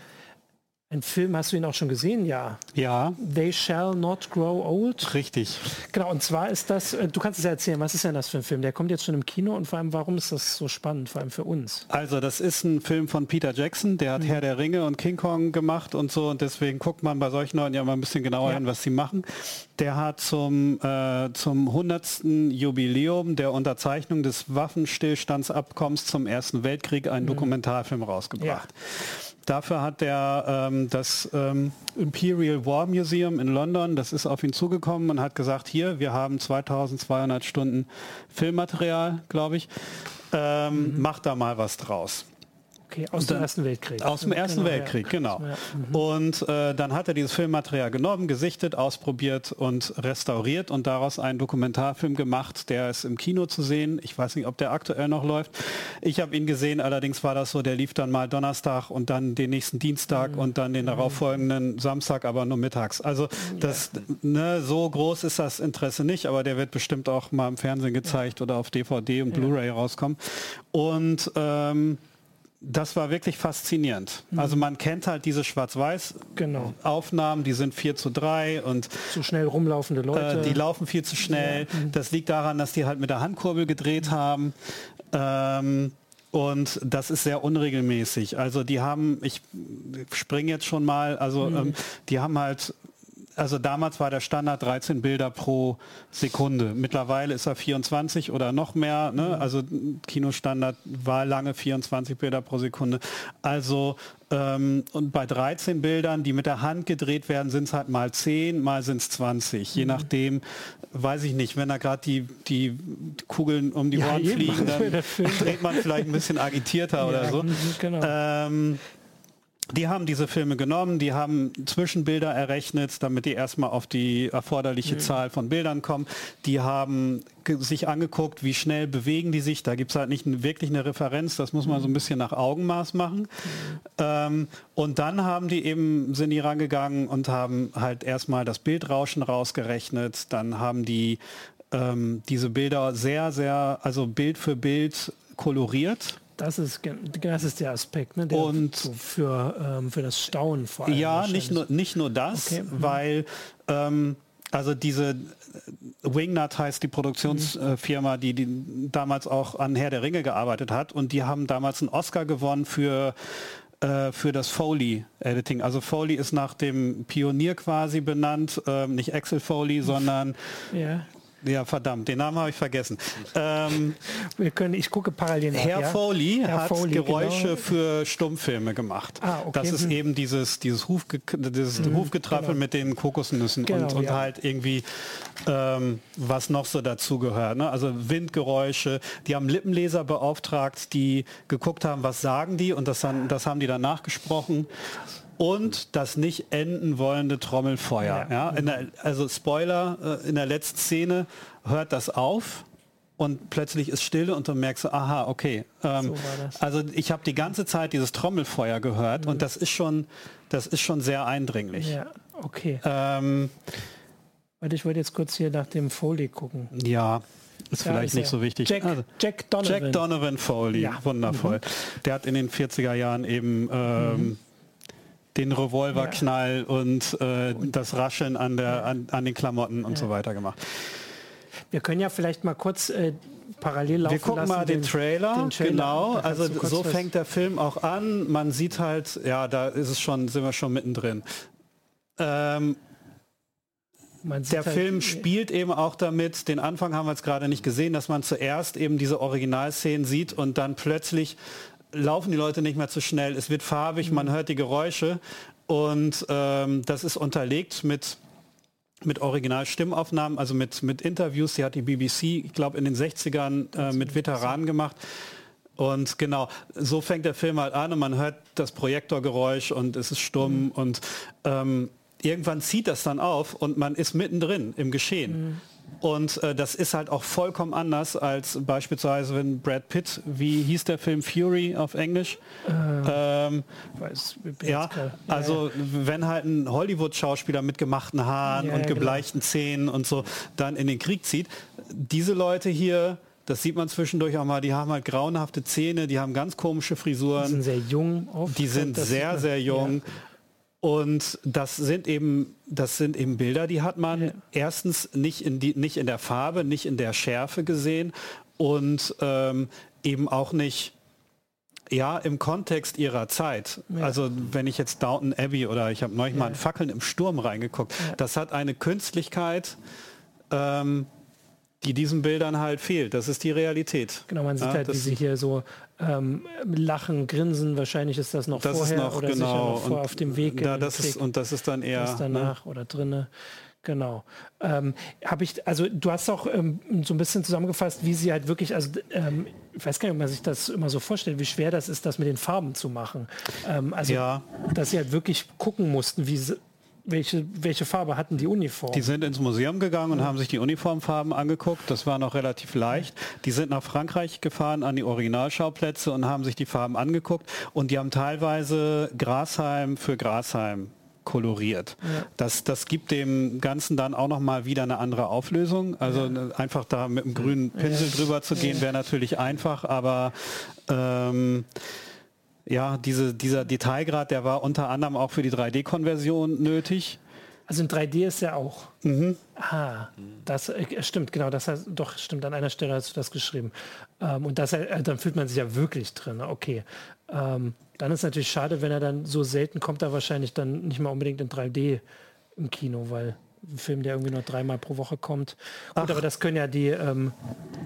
Ein Film, hast du ihn auch schon gesehen? Ja. Ja. They Shall Not Grow Old. Richtig. Genau, und zwar ist das, äh, du kannst es ja erzählen, was ist denn das für ein Film? Der kommt jetzt schon im Kino und vor allem, warum ist das so spannend, vor allem für uns? Also, das ist ein Film von Peter Jackson, der hat mhm. Herr der Ringe und King Kong gemacht und so und deswegen guckt man bei solchen Leuten ja mal ein bisschen genauer ja. hin, was sie machen. Der hat zum, äh, zum 100. Jubiläum der Unterzeichnung des Waffenstillstandsabkommens zum Ersten Weltkrieg einen mhm. Dokumentarfilm rausgebracht. Ja. Dafür hat er ähm, das ähm, Imperial War Museum in London, das ist auf ihn zugekommen und hat gesagt, hier, wir haben 2200 Stunden Filmmaterial, glaube ich, ähm, mhm. macht da mal was draus. Okay, aus dem Ersten Weltkrieg. Aus dem Ersten genau, Weltkrieg, ja. genau. Mhm. Und äh, dann hat er dieses Filmmaterial genommen, gesichtet, ausprobiert und restauriert und daraus einen Dokumentarfilm gemacht, der ist im Kino zu sehen. Ich weiß nicht, ob der aktuell noch läuft. Ich habe ihn gesehen, allerdings war das so, der lief dann mal Donnerstag und dann den nächsten Dienstag mhm. und dann den darauffolgenden Samstag, aber nur mittags. Also das, ne, so groß ist das Interesse nicht, aber der wird bestimmt auch mal im Fernsehen gezeigt ja. oder auf DVD und Blu-ray rauskommen. Und ähm, das war wirklich faszinierend. Mhm. Also man kennt halt diese Schwarz-Weiß-Aufnahmen, genau. die sind 4 zu 3 und zu schnell rumlaufende Leute. Äh, die laufen viel zu schnell. Ja. Mhm. Das liegt daran, dass die halt mit der Handkurbel gedreht haben. Ähm, und das ist sehr unregelmäßig. Also die haben, ich springe jetzt schon mal, also mhm. ähm, die haben halt also damals war der Standard 13 Bilder pro Sekunde. Mittlerweile ist er 24 oder noch mehr. Ne? Mhm. Also Kinostandard war lange 24 Bilder pro Sekunde. Also ähm, und bei 13 Bildern, die mit der Hand gedreht werden, sind es halt mal 10, mal sind es 20. Je mhm. nachdem, weiß ich nicht, wenn da gerade die, die Kugeln um die ja, Ohren fliegen, dann dreht man vielleicht ein bisschen agitierter oder so. Genau. Ähm, die haben diese Filme genommen, die haben Zwischenbilder errechnet, damit die erstmal auf die erforderliche mhm. Zahl von Bildern kommen. Die haben sich angeguckt, wie schnell bewegen die sich. Da gibt es halt nicht wirklich eine Referenz, das muss man so ein bisschen nach Augenmaß machen. Mhm. Ähm, und dann haben die eben, sind die rangegangen und haben halt erstmal das Bildrauschen rausgerechnet. Dann haben die ähm, diese Bilder sehr, sehr, also Bild für Bild koloriert das ist, das ist der Aspekt, ne, der und für, ähm, für das Staunen vor allem. Ja, nicht nur, nicht nur das, okay. Mhm. weil ähm, also diese äh, Wingnut heißt die Produktionsfirma, die, die damals auch an Herr der Ringe gearbeitet hat und die haben damals einen Oscar gewonnen für äh, für das Foley-Editing. Also Foley ist nach dem Pionier quasi benannt, ähm, nicht Axel Foley, sondern ja. Ja, verdammt, den Namen habe ich vergessen. Ähm, Wir können, ich gucke parallel nach, Herr ja? Foley Herr hat Foley, Geräusche genau. für Stummfilme gemacht. Ah, okay. Das ist hm. eben dieses, dieses, Hufge dieses hm, Hufgetrappel genau. mit den Kokosnüssen genau, und, und ja. halt irgendwie ähm, was noch so dazu gehört. Ne? Also Windgeräusche. Die haben Lippenleser beauftragt, die geguckt haben, was sagen die und das, dann, das haben die dann nachgesprochen und das nicht enden wollende Trommelfeuer. Ja. ja der, also Spoiler, äh, in der letzten Szene hört das auf und plötzlich ist Stille und du merkst, aha, okay. Ähm, so also ich habe die ganze Zeit dieses Trommelfeuer gehört mhm. und das ist schon, das ist schon sehr eindringlich. Ja, okay. Ähm, Warte, ich wollte jetzt kurz hier nach dem Foley gucken. Ja, ist ja, vielleicht ist nicht so wichtig. Jack, also, Jack Donovan. Jack Donovan Foley, ja. wundervoll. Mhm. Der hat in den 40er Jahren eben ähm, mhm den Revolverknall ja. und, äh, das Rascheln an, der, an, an den Klamotten und ja. so weiter gemacht. Wir können ja vielleicht mal kurz äh, parallel laufen Wir gucken lassen, mal den, den, Trailer. den, Trailer. Genau, also so fängt der Film auch an. Man sieht halt, ja, da ist es schon, sind wir schon mittendrin. Ähm, der halt Film spielt eben auch damit, den Anfang haben wir jetzt gerade nicht gesehen, dass man zuerst eben diese Originalszenen sieht und dann plötzlich laufen die Leute nicht mehr zu schnell, es wird farbig, man hört die Geräusche und ähm, das ist unterlegt mit mit Originalstimmaufnahmen, also mit, mit Interviews, die hat die BBC, ich glaube, in den 60ern äh, mit Veteranen gemacht. Und genau, so fängt der Film halt an und man hört das Projektorgeräusch und es ist stumm mhm. und ähm, irgendwann zieht das dann auf und man ist mittendrin im Geschehen. Mhm. Und äh, das ist halt auch vollkommen anders als beispielsweise, wenn Brad Pitt, wie hieß der Film Fury auf Englisch? Äh, ähm, weiß, ja, also ja. wenn halt ein Hollywood-Schauspieler mit gemachten Haaren ja, und gebleichten genau. Zähnen und so dann in den Krieg zieht, diese Leute hier, das sieht man zwischendurch auch mal, die haben halt grauenhafte Zähne, die haben ganz komische Frisuren. Die sind sehr jung. Oft. Die sind sehr, sehr jung. Ja. Und das sind eben, das sind eben Bilder, die hat man ja. erstens nicht in, die, nicht in der Farbe, nicht in der Schärfe gesehen und ähm, eben auch nicht ja, im Kontext ihrer Zeit. Ja. Also wenn ich jetzt Downton Abbey oder ich habe neulich ja. mal in Fackeln im Sturm reingeguckt, ja. das hat eine Künstlichkeit, ähm, die diesen Bildern halt fehlt. Das ist die Realität. Genau, man sieht halt, wie sie hier so ähm, lachen, grinsen. Wahrscheinlich ist das noch das vorher noch, oder genau. noch vor, auf dem Weg. Da, das ist, und das ist dann eher das danach ne? oder drinne. Genau. Ähm, Habe ich, also du hast auch ähm, so ein bisschen zusammengefasst, wie sie halt wirklich, also ähm, ich weiß gar nicht, ob man sich das immer so vorstellt, wie schwer das ist, das mit den Farben zu machen. Ähm, also, ja. dass sie halt wirklich gucken mussten, wie sie, welche, welche Farbe hatten die Uniform? Die sind ins Museum gegangen und ja. haben sich die Uniformfarben angeguckt. Das war noch relativ leicht. Die sind nach Frankreich gefahren an die Originalschauplätze und haben sich die Farben angeguckt. Und die haben teilweise Grasheim für Grasheim koloriert. Ja. Das, das gibt dem Ganzen dann auch nochmal wieder eine andere Auflösung. Also ja. einfach da mit einem grünen Pinsel drüber zu gehen, wäre natürlich einfach, aber ähm, ja, diese, dieser Detailgrad, der war unter anderem auch für die 3D-Konversion nötig. Also in 3D ist ja auch. Mhm. Ah, das äh, stimmt, genau, das heißt, doch, stimmt, an einer Stelle hast du das geschrieben. Ähm, und das, äh, dann fühlt man sich ja wirklich drin, okay. Ähm, dann ist natürlich schade, wenn er dann so selten kommt, er wahrscheinlich dann nicht mal unbedingt in 3D im Kino, weil ein Film, der irgendwie nur dreimal pro Woche kommt. Gut, Ach. aber das können ja die, ähm,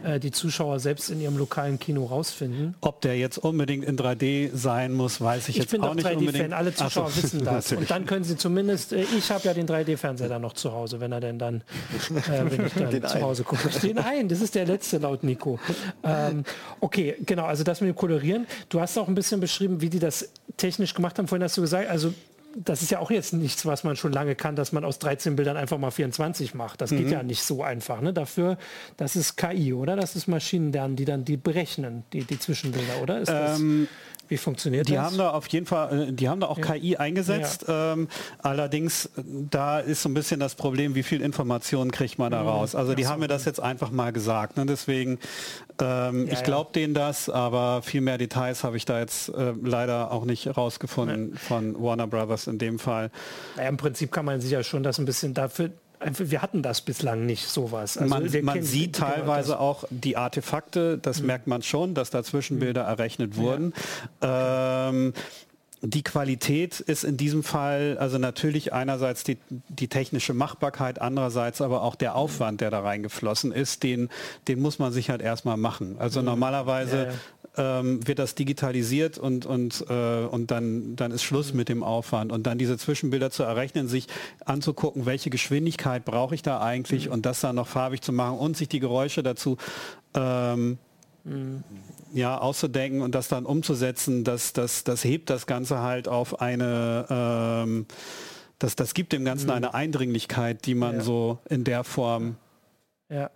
äh, die Zuschauer selbst in ihrem lokalen Kino rausfinden. Ob der jetzt unbedingt in 3D sein muss, weiß ich, ich jetzt auch nicht unbedingt. Ich bin 3D-Fan, alle Zuschauer so. wissen das. Und dann können sie zumindest, äh, ich habe ja den 3D-Fernseher dann noch zu Hause, wenn er denn dann, äh, wenn ich dann den zu Hause gucke. Den einen, das ist der letzte laut Nico. Ähm, okay, genau, also das mit dem Kolorieren. Du hast auch ein bisschen beschrieben, wie die das technisch gemacht haben. Vorhin hast du gesagt, also das ist ja auch jetzt nichts, was man schon lange kann, dass man aus 13 Bildern einfach mal 24 macht. Das mhm. geht ja nicht so einfach. Ne? Dafür, das ist KI, oder? Das ist Maschinenlernen, die dann die berechnen, die, die Zwischenbilder, oder? Ist das, ähm, wie funktioniert die das? haben da auf jeden Fall, äh, die haben da auch ja. KI eingesetzt. Ja. Ähm, allerdings, äh, da ist so ein bisschen das Problem, wie viel Informationen kriegt man da mhm. raus. Also die so, haben mir das jetzt einfach mal gesagt. Ne? Deswegen, ähm, ich glaube denen das, aber viel mehr Details habe ich da jetzt äh, leider auch nicht rausgefunden von Warner Brothers in dem Fall. Im Prinzip kann man sich ja schon das ein bisschen dafür wir hatten das bislang nicht, sowas. Also man, man sieht teilweise auch die Artefakte, das mhm. merkt man schon, dass da Zwischenbilder mhm. errechnet wurden. Ja. Ähm, die Qualität ist in diesem Fall also natürlich einerseits die, die technische Machbarkeit, andererseits aber auch der Aufwand, der da reingeflossen ist, den, den muss man sich halt erstmal machen. Also mhm. normalerweise ja, ja ähm, wird das digitalisiert und, und, äh, und dann, dann ist Schluss mit dem Aufwand. Und dann diese Zwischenbilder zu errechnen, sich anzugucken, welche Geschwindigkeit brauche ich da eigentlich mhm. und das dann noch farbig zu machen und sich die Geräusche dazu ähm, mhm. ja, auszudenken und das dann umzusetzen, das, das, das hebt das Ganze halt auf eine ähm, das, das gibt dem Ganzen mhm. eine Eindringlichkeit, die man ja. so in der Form ja,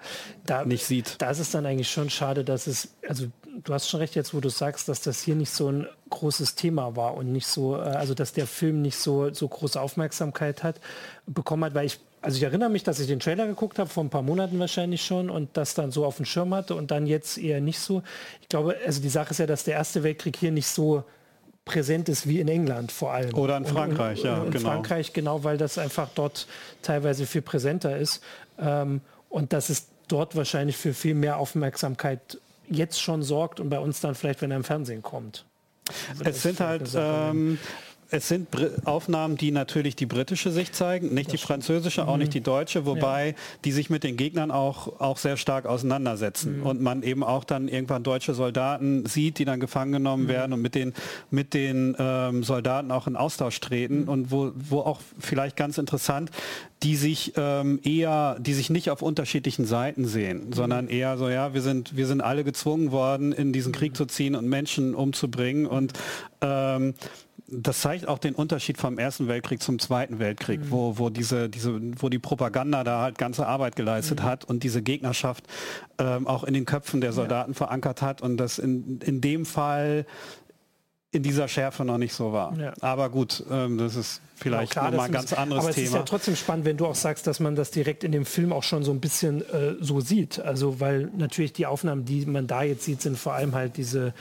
da, nicht sieht. Da ist es dann eigentlich schon schade, dass es, also du hast schon recht jetzt, wo du sagst, dass das hier nicht so ein großes Thema war und nicht so, äh, also dass der Film nicht so, so große Aufmerksamkeit hat, bekommen hat, weil ich, also ich erinnere mich, dass ich den Trailer geguckt habe, vor ein paar Monaten wahrscheinlich schon und das dann so auf dem Schirm hatte und dann jetzt eher nicht so. Ich glaube, also die Sache ist ja, dass der Erste Weltkrieg hier nicht so präsent ist wie in England vor allem. Oder in Frankreich, und, und, ja. In genau. Frankreich, genau, weil das einfach dort teilweise viel präsenter ist. Ähm, und dass es dort wahrscheinlich für viel mehr Aufmerksamkeit jetzt schon sorgt und bei uns dann vielleicht, wenn er im Fernsehen kommt. Also es sind halt ähm, es sind Aufnahmen, die natürlich die britische Sicht zeigen, nicht das die französische, mhm. auch nicht die deutsche, wobei ja. die sich mit den Gegnern auch, auch sehr stark auseinandersetzen. Mhm. Und man eben auch dann irgendwann deutsche Soldaten sieht, die dann gefangen genommen mhm. werden und mit den, mit den ähm, Soldaten auch in Austausch treten mhm. und wo, wo auch vielleicht ganz interessant, die sich ähm, eher, die sich nicht auf unterschiedlichen Seiten sehen, mhm. sondern eher so, ja, wir sind, wir sind alle gezwungen worden, in diesen Krieg mhm. zu ziehen und Menschen umzubringen und ähm, das zeigt auch den Unterschied vom Ersten Weltkrieg zum Zweiten Weltkrieg, mhm. wo, wo, diese, diese, wo die Propaganda da halt ganze Arbeit geleistet mhm. hat und diese Gegnerschaft ähm, auch in den Köpfen der Soldaten ja. verankert hat und das in, in dem Fall in dieser Schärfe noch nicht so war. Ja. Aber gut, ähm, das ist vielleicht genau, klar, mal ein ganz anderes Thema. Aber es ist ja trotzdem spannend, wenn du auch sagst, dass man das direkt in dem Film auch schon so ein bisschen äh, so sieht. Also weil natürlich die Aufnahmen, die man da jetzt sieht, sind vor allem halt diese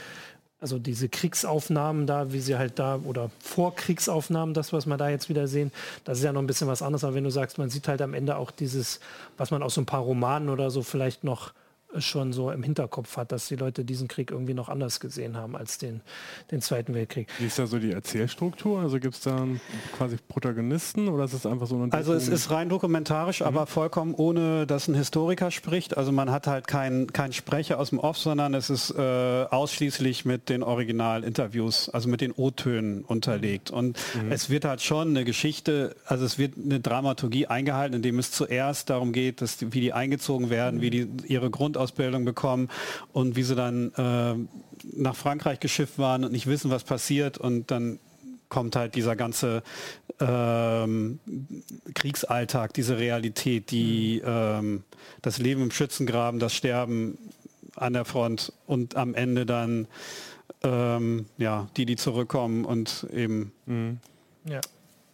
also diese Kriegsaufnahmen da, wie sie halt da, oder Vorkriegsaufnahmen, das, was wir da jetzt wieder sehen, das ist ja noch ein bisschen was anderes, aber wenn du sagst, man sieht halt am Ende auch dieses, was man aus so ein paar Romanen oder so vielleicht noch schon so im Hinterkopf hat, dass die Leute diesen Krieg irgendwie noch anders gesehen haben als den, den Zweiten Weltkrieg. Wie ist da so die Erzählstruktur? Also gibt es da quasi Protagonisten oder ist es einfach so eine... Also es ist rein dokumentarisch, mhm. aber vollkommen ohne, dass ein Historiker spricht. Also man hat halt keinen kein Sprecher aus dem Off, sondern es ist äh, ausschließlich mit den Originalinterviews, also mit den O-Tönen unterlegt. Und mhm. es wird halt schon eine Geschichte, also es wird eine Dramaturgie eingehalten, indem es zuerst darum geht, dass die, wie die eingezogen werden, mhm. wie die ihre Grund Grundausbildung bekommen und wie sie dann äh, nach Frankreich geschifft waren und nicht wissen, was passiert. Und dann kommt halt dieser ganze ähm, Kriegsalltag, diese Realität, die ähm, das Leben im Schützengraben, das Sterben an der Front und am Ende dann ähm, ja die, die zurückkommen und eben mhm. ja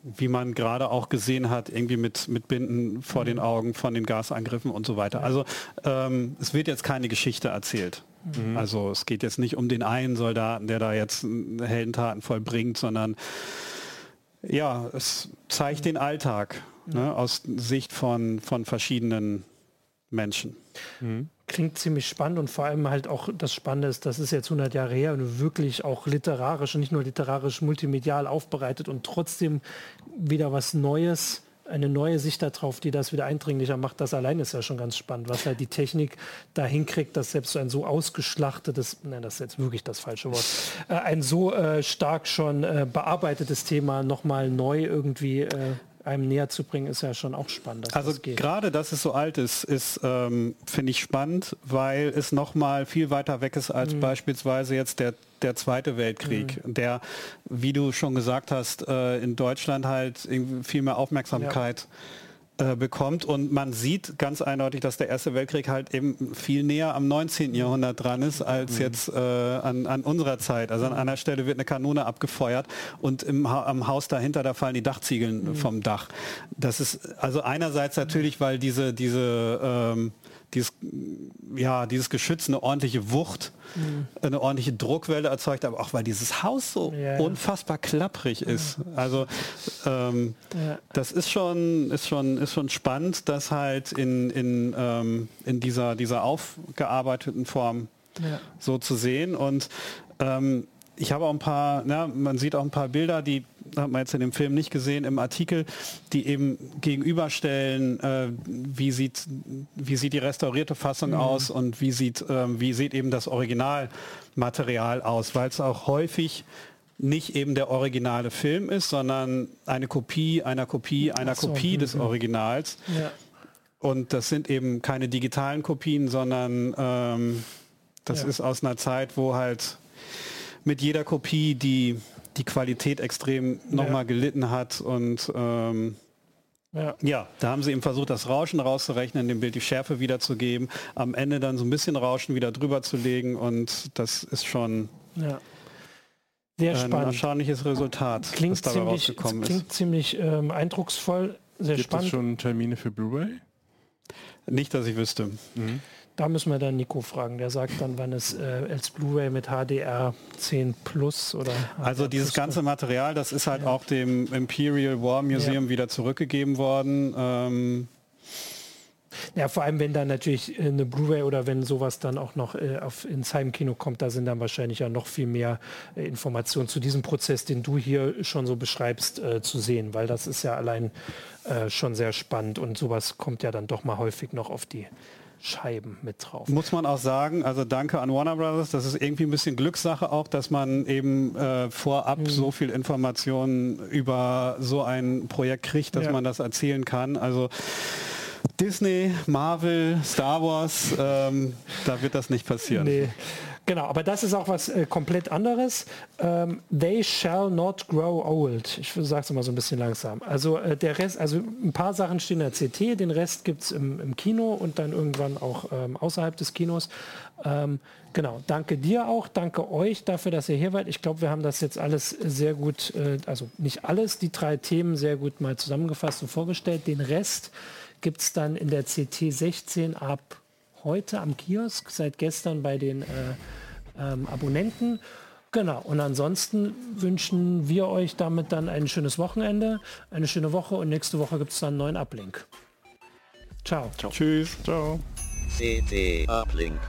wie man gerade auch gesehen hat, irgendwie mit, mit Binden vor den mhm. Augen von den Gasangriffen und so weiter. Also ähm, es wird jetzt keine Geschichte erzählt. Mhm. Also es geht jetzt nicht um den einen Soldaten, der da jetzt Heldentaten vollbringt, sondern ja, es zeigt den Alltag ne, aus Sicht von, von verschiedenen Menschen. Mhm klingt ziemlich spannend und vor allem halt auch das Spannende ist, das ist jetzt 100 Jahre her und wirklich auch literarisch und nicht nur literarisch multimedial aufbereitet und trotzdem wieder was Neues, eine neue Sicht darauf, die das wieder eindringlicher macht. Das allein ist ja schon ganz spannend, was halt die Technik da hinkriegt, dass selbst ein so ausgeschlachtetes, nein, das ist jetzt wirklich das falsche Wort, äh, ein so äh, stark schon äh, bearbeitetes Thema nochmal neu irgendwie äh, einem näher zu bringen, ist ja schon auch spannend. also das gerade, dass es so alt ist, ist ähm, finde ich spannend, weil es noch mal viel weiter weg ist als mhm. beispielsweise jetzt der der Zweite Weltkrieg, mhm. der, wie du schon gesagt hast, äh, in Deutschland halt viel mehr Aufmerksamkeit ja äh, bekommt. Und man sieht ganz eindeutig, dass der Erste Weltkrieg halt eben viel näher am 19. Jahrhundert dran ist, als mhm. jetzt äh, an, an, unserer Zeit. Also an einer Stelle wird eine Kanone abgefeuert und im am Haus dahinter, da fallen die Dachziegeln mhm. vom Dach. Das ist also einerseits natürlich, weil diese, diese ähm, dieses, ja, dieses Geschütz eine ordentliche Wucht, mhm. eine ordentliche Druckwelle erzeugt, aber auch weil dieses Haus so ja, unfassbar klapprig ist. Also ähm, ja. das ist schon, ist schon, ist schon spannend, das halt in, in, ähm, in dieser, dieser aufgearbeiteten Form ja. so zu sehen. Und ähm, ich habe auch ein paar, na, man sieht auch ein paar Bilder, die hat man jetzt in dem Film nicht gesehen, im Artikel, die eben gegenüberstellen, äh, wie, sieht, wie sieht die restaurierte Fassung mhm. aus und wie sieht, äh, wie sieht eben das Originalmaterial aus, weil es auch häufig nicht eben der originale Film ist, sondern eine Kopie einer Kopie einer so, Kopie des mhm. Originals. Ja. Und das sind eben keine digitalen Kopien, sondern ähm, das ja. ist aus einer Zeit, wo halt mit jeder Kopie die die Qualität extrem nochmal ja. gelitten hat und ähm, ja. ja. da haben sie eben versucht, das Rauschen rauszurechnen, dem Bild die Schärfe wiederzugeben, am Ende dann so ein bisschen Rauschen wieder drüber zu legen und das ist schon ja. Sehr spannend. ein erstaunliches Resultat, klingt das dabei ziemlich, rausgekommen klingt ist. ziemlich ähm, eindrucksvoll, sehr Gibt spannend. es schon Termine für Blu-ray? Nicht, dass ich wüsste. Mhm. Da müssen wir dann Nico fragen. Der sagt dann, wann es äh, als Blu-ray mit HDR 10 Plus oder. HDR also dieses ganze Material, das ist halt ja. auch dem Imperial War Museum ja. wieder zurückgegeben worden. Ähm ja, vor allem wenn dann natürlich äh, eine Blu-ray oder wenn sowas dann auch noch äh, auf, ins Heimkino kommt, da sind dann wahrscheinlich ja noch viel mehr äh, Informationen zu diesem Prozess, den du hier schon so beschreibst, äh, zu sehen, weil das ist ja allein äh, schon sehr spannend und sowas kommt ja dann doch mal häufig noch auf die Scheiben mit drauf. Muss man auch sagen, also danke an Warner Brothers, das ist irgendwie ein bisschen Glückssache auch, dass man eben äh, vorab mhm. so viel Informationen über so ein Projekt kriegt, dass ja. man das erzählen kann. Also Disney, Marvel, Star Wars, ähm, da wird das nicht passieren. Nee. Genau, aber das ist auch was äh, komplett anderes. Ähm, they shall not grow old. Ich sage es mal so ein bisschen langsam. Also äh, der Rest, also ein paar Sachen stehen in der CT, den Rest gibt es im, im, Kino und dann irgendwann auch ähm, außerhalb des Kinos. Ähm, genau, danke dir auch, danke euch dafür, dass ihr hier wart. Ich glaube, wir haben das jetzt alles sehr gut, äh, also nicht alles, die drei Themen sehr gut mal zusammengefasst und vorgestellt. Den Rest gibt es dann in der CT 16 ab heute am Kiosk, seit gestern bei den äh, ähm, Abonnenten. Genau, und ansonsten wünschen wir euch damit dann ein schönes Wochenende, eine schöne Woche und nächste Woche gibt es dann einen neuen Uplink. Ciao. Ciao. Tschüss. Ciao. CD Uplink.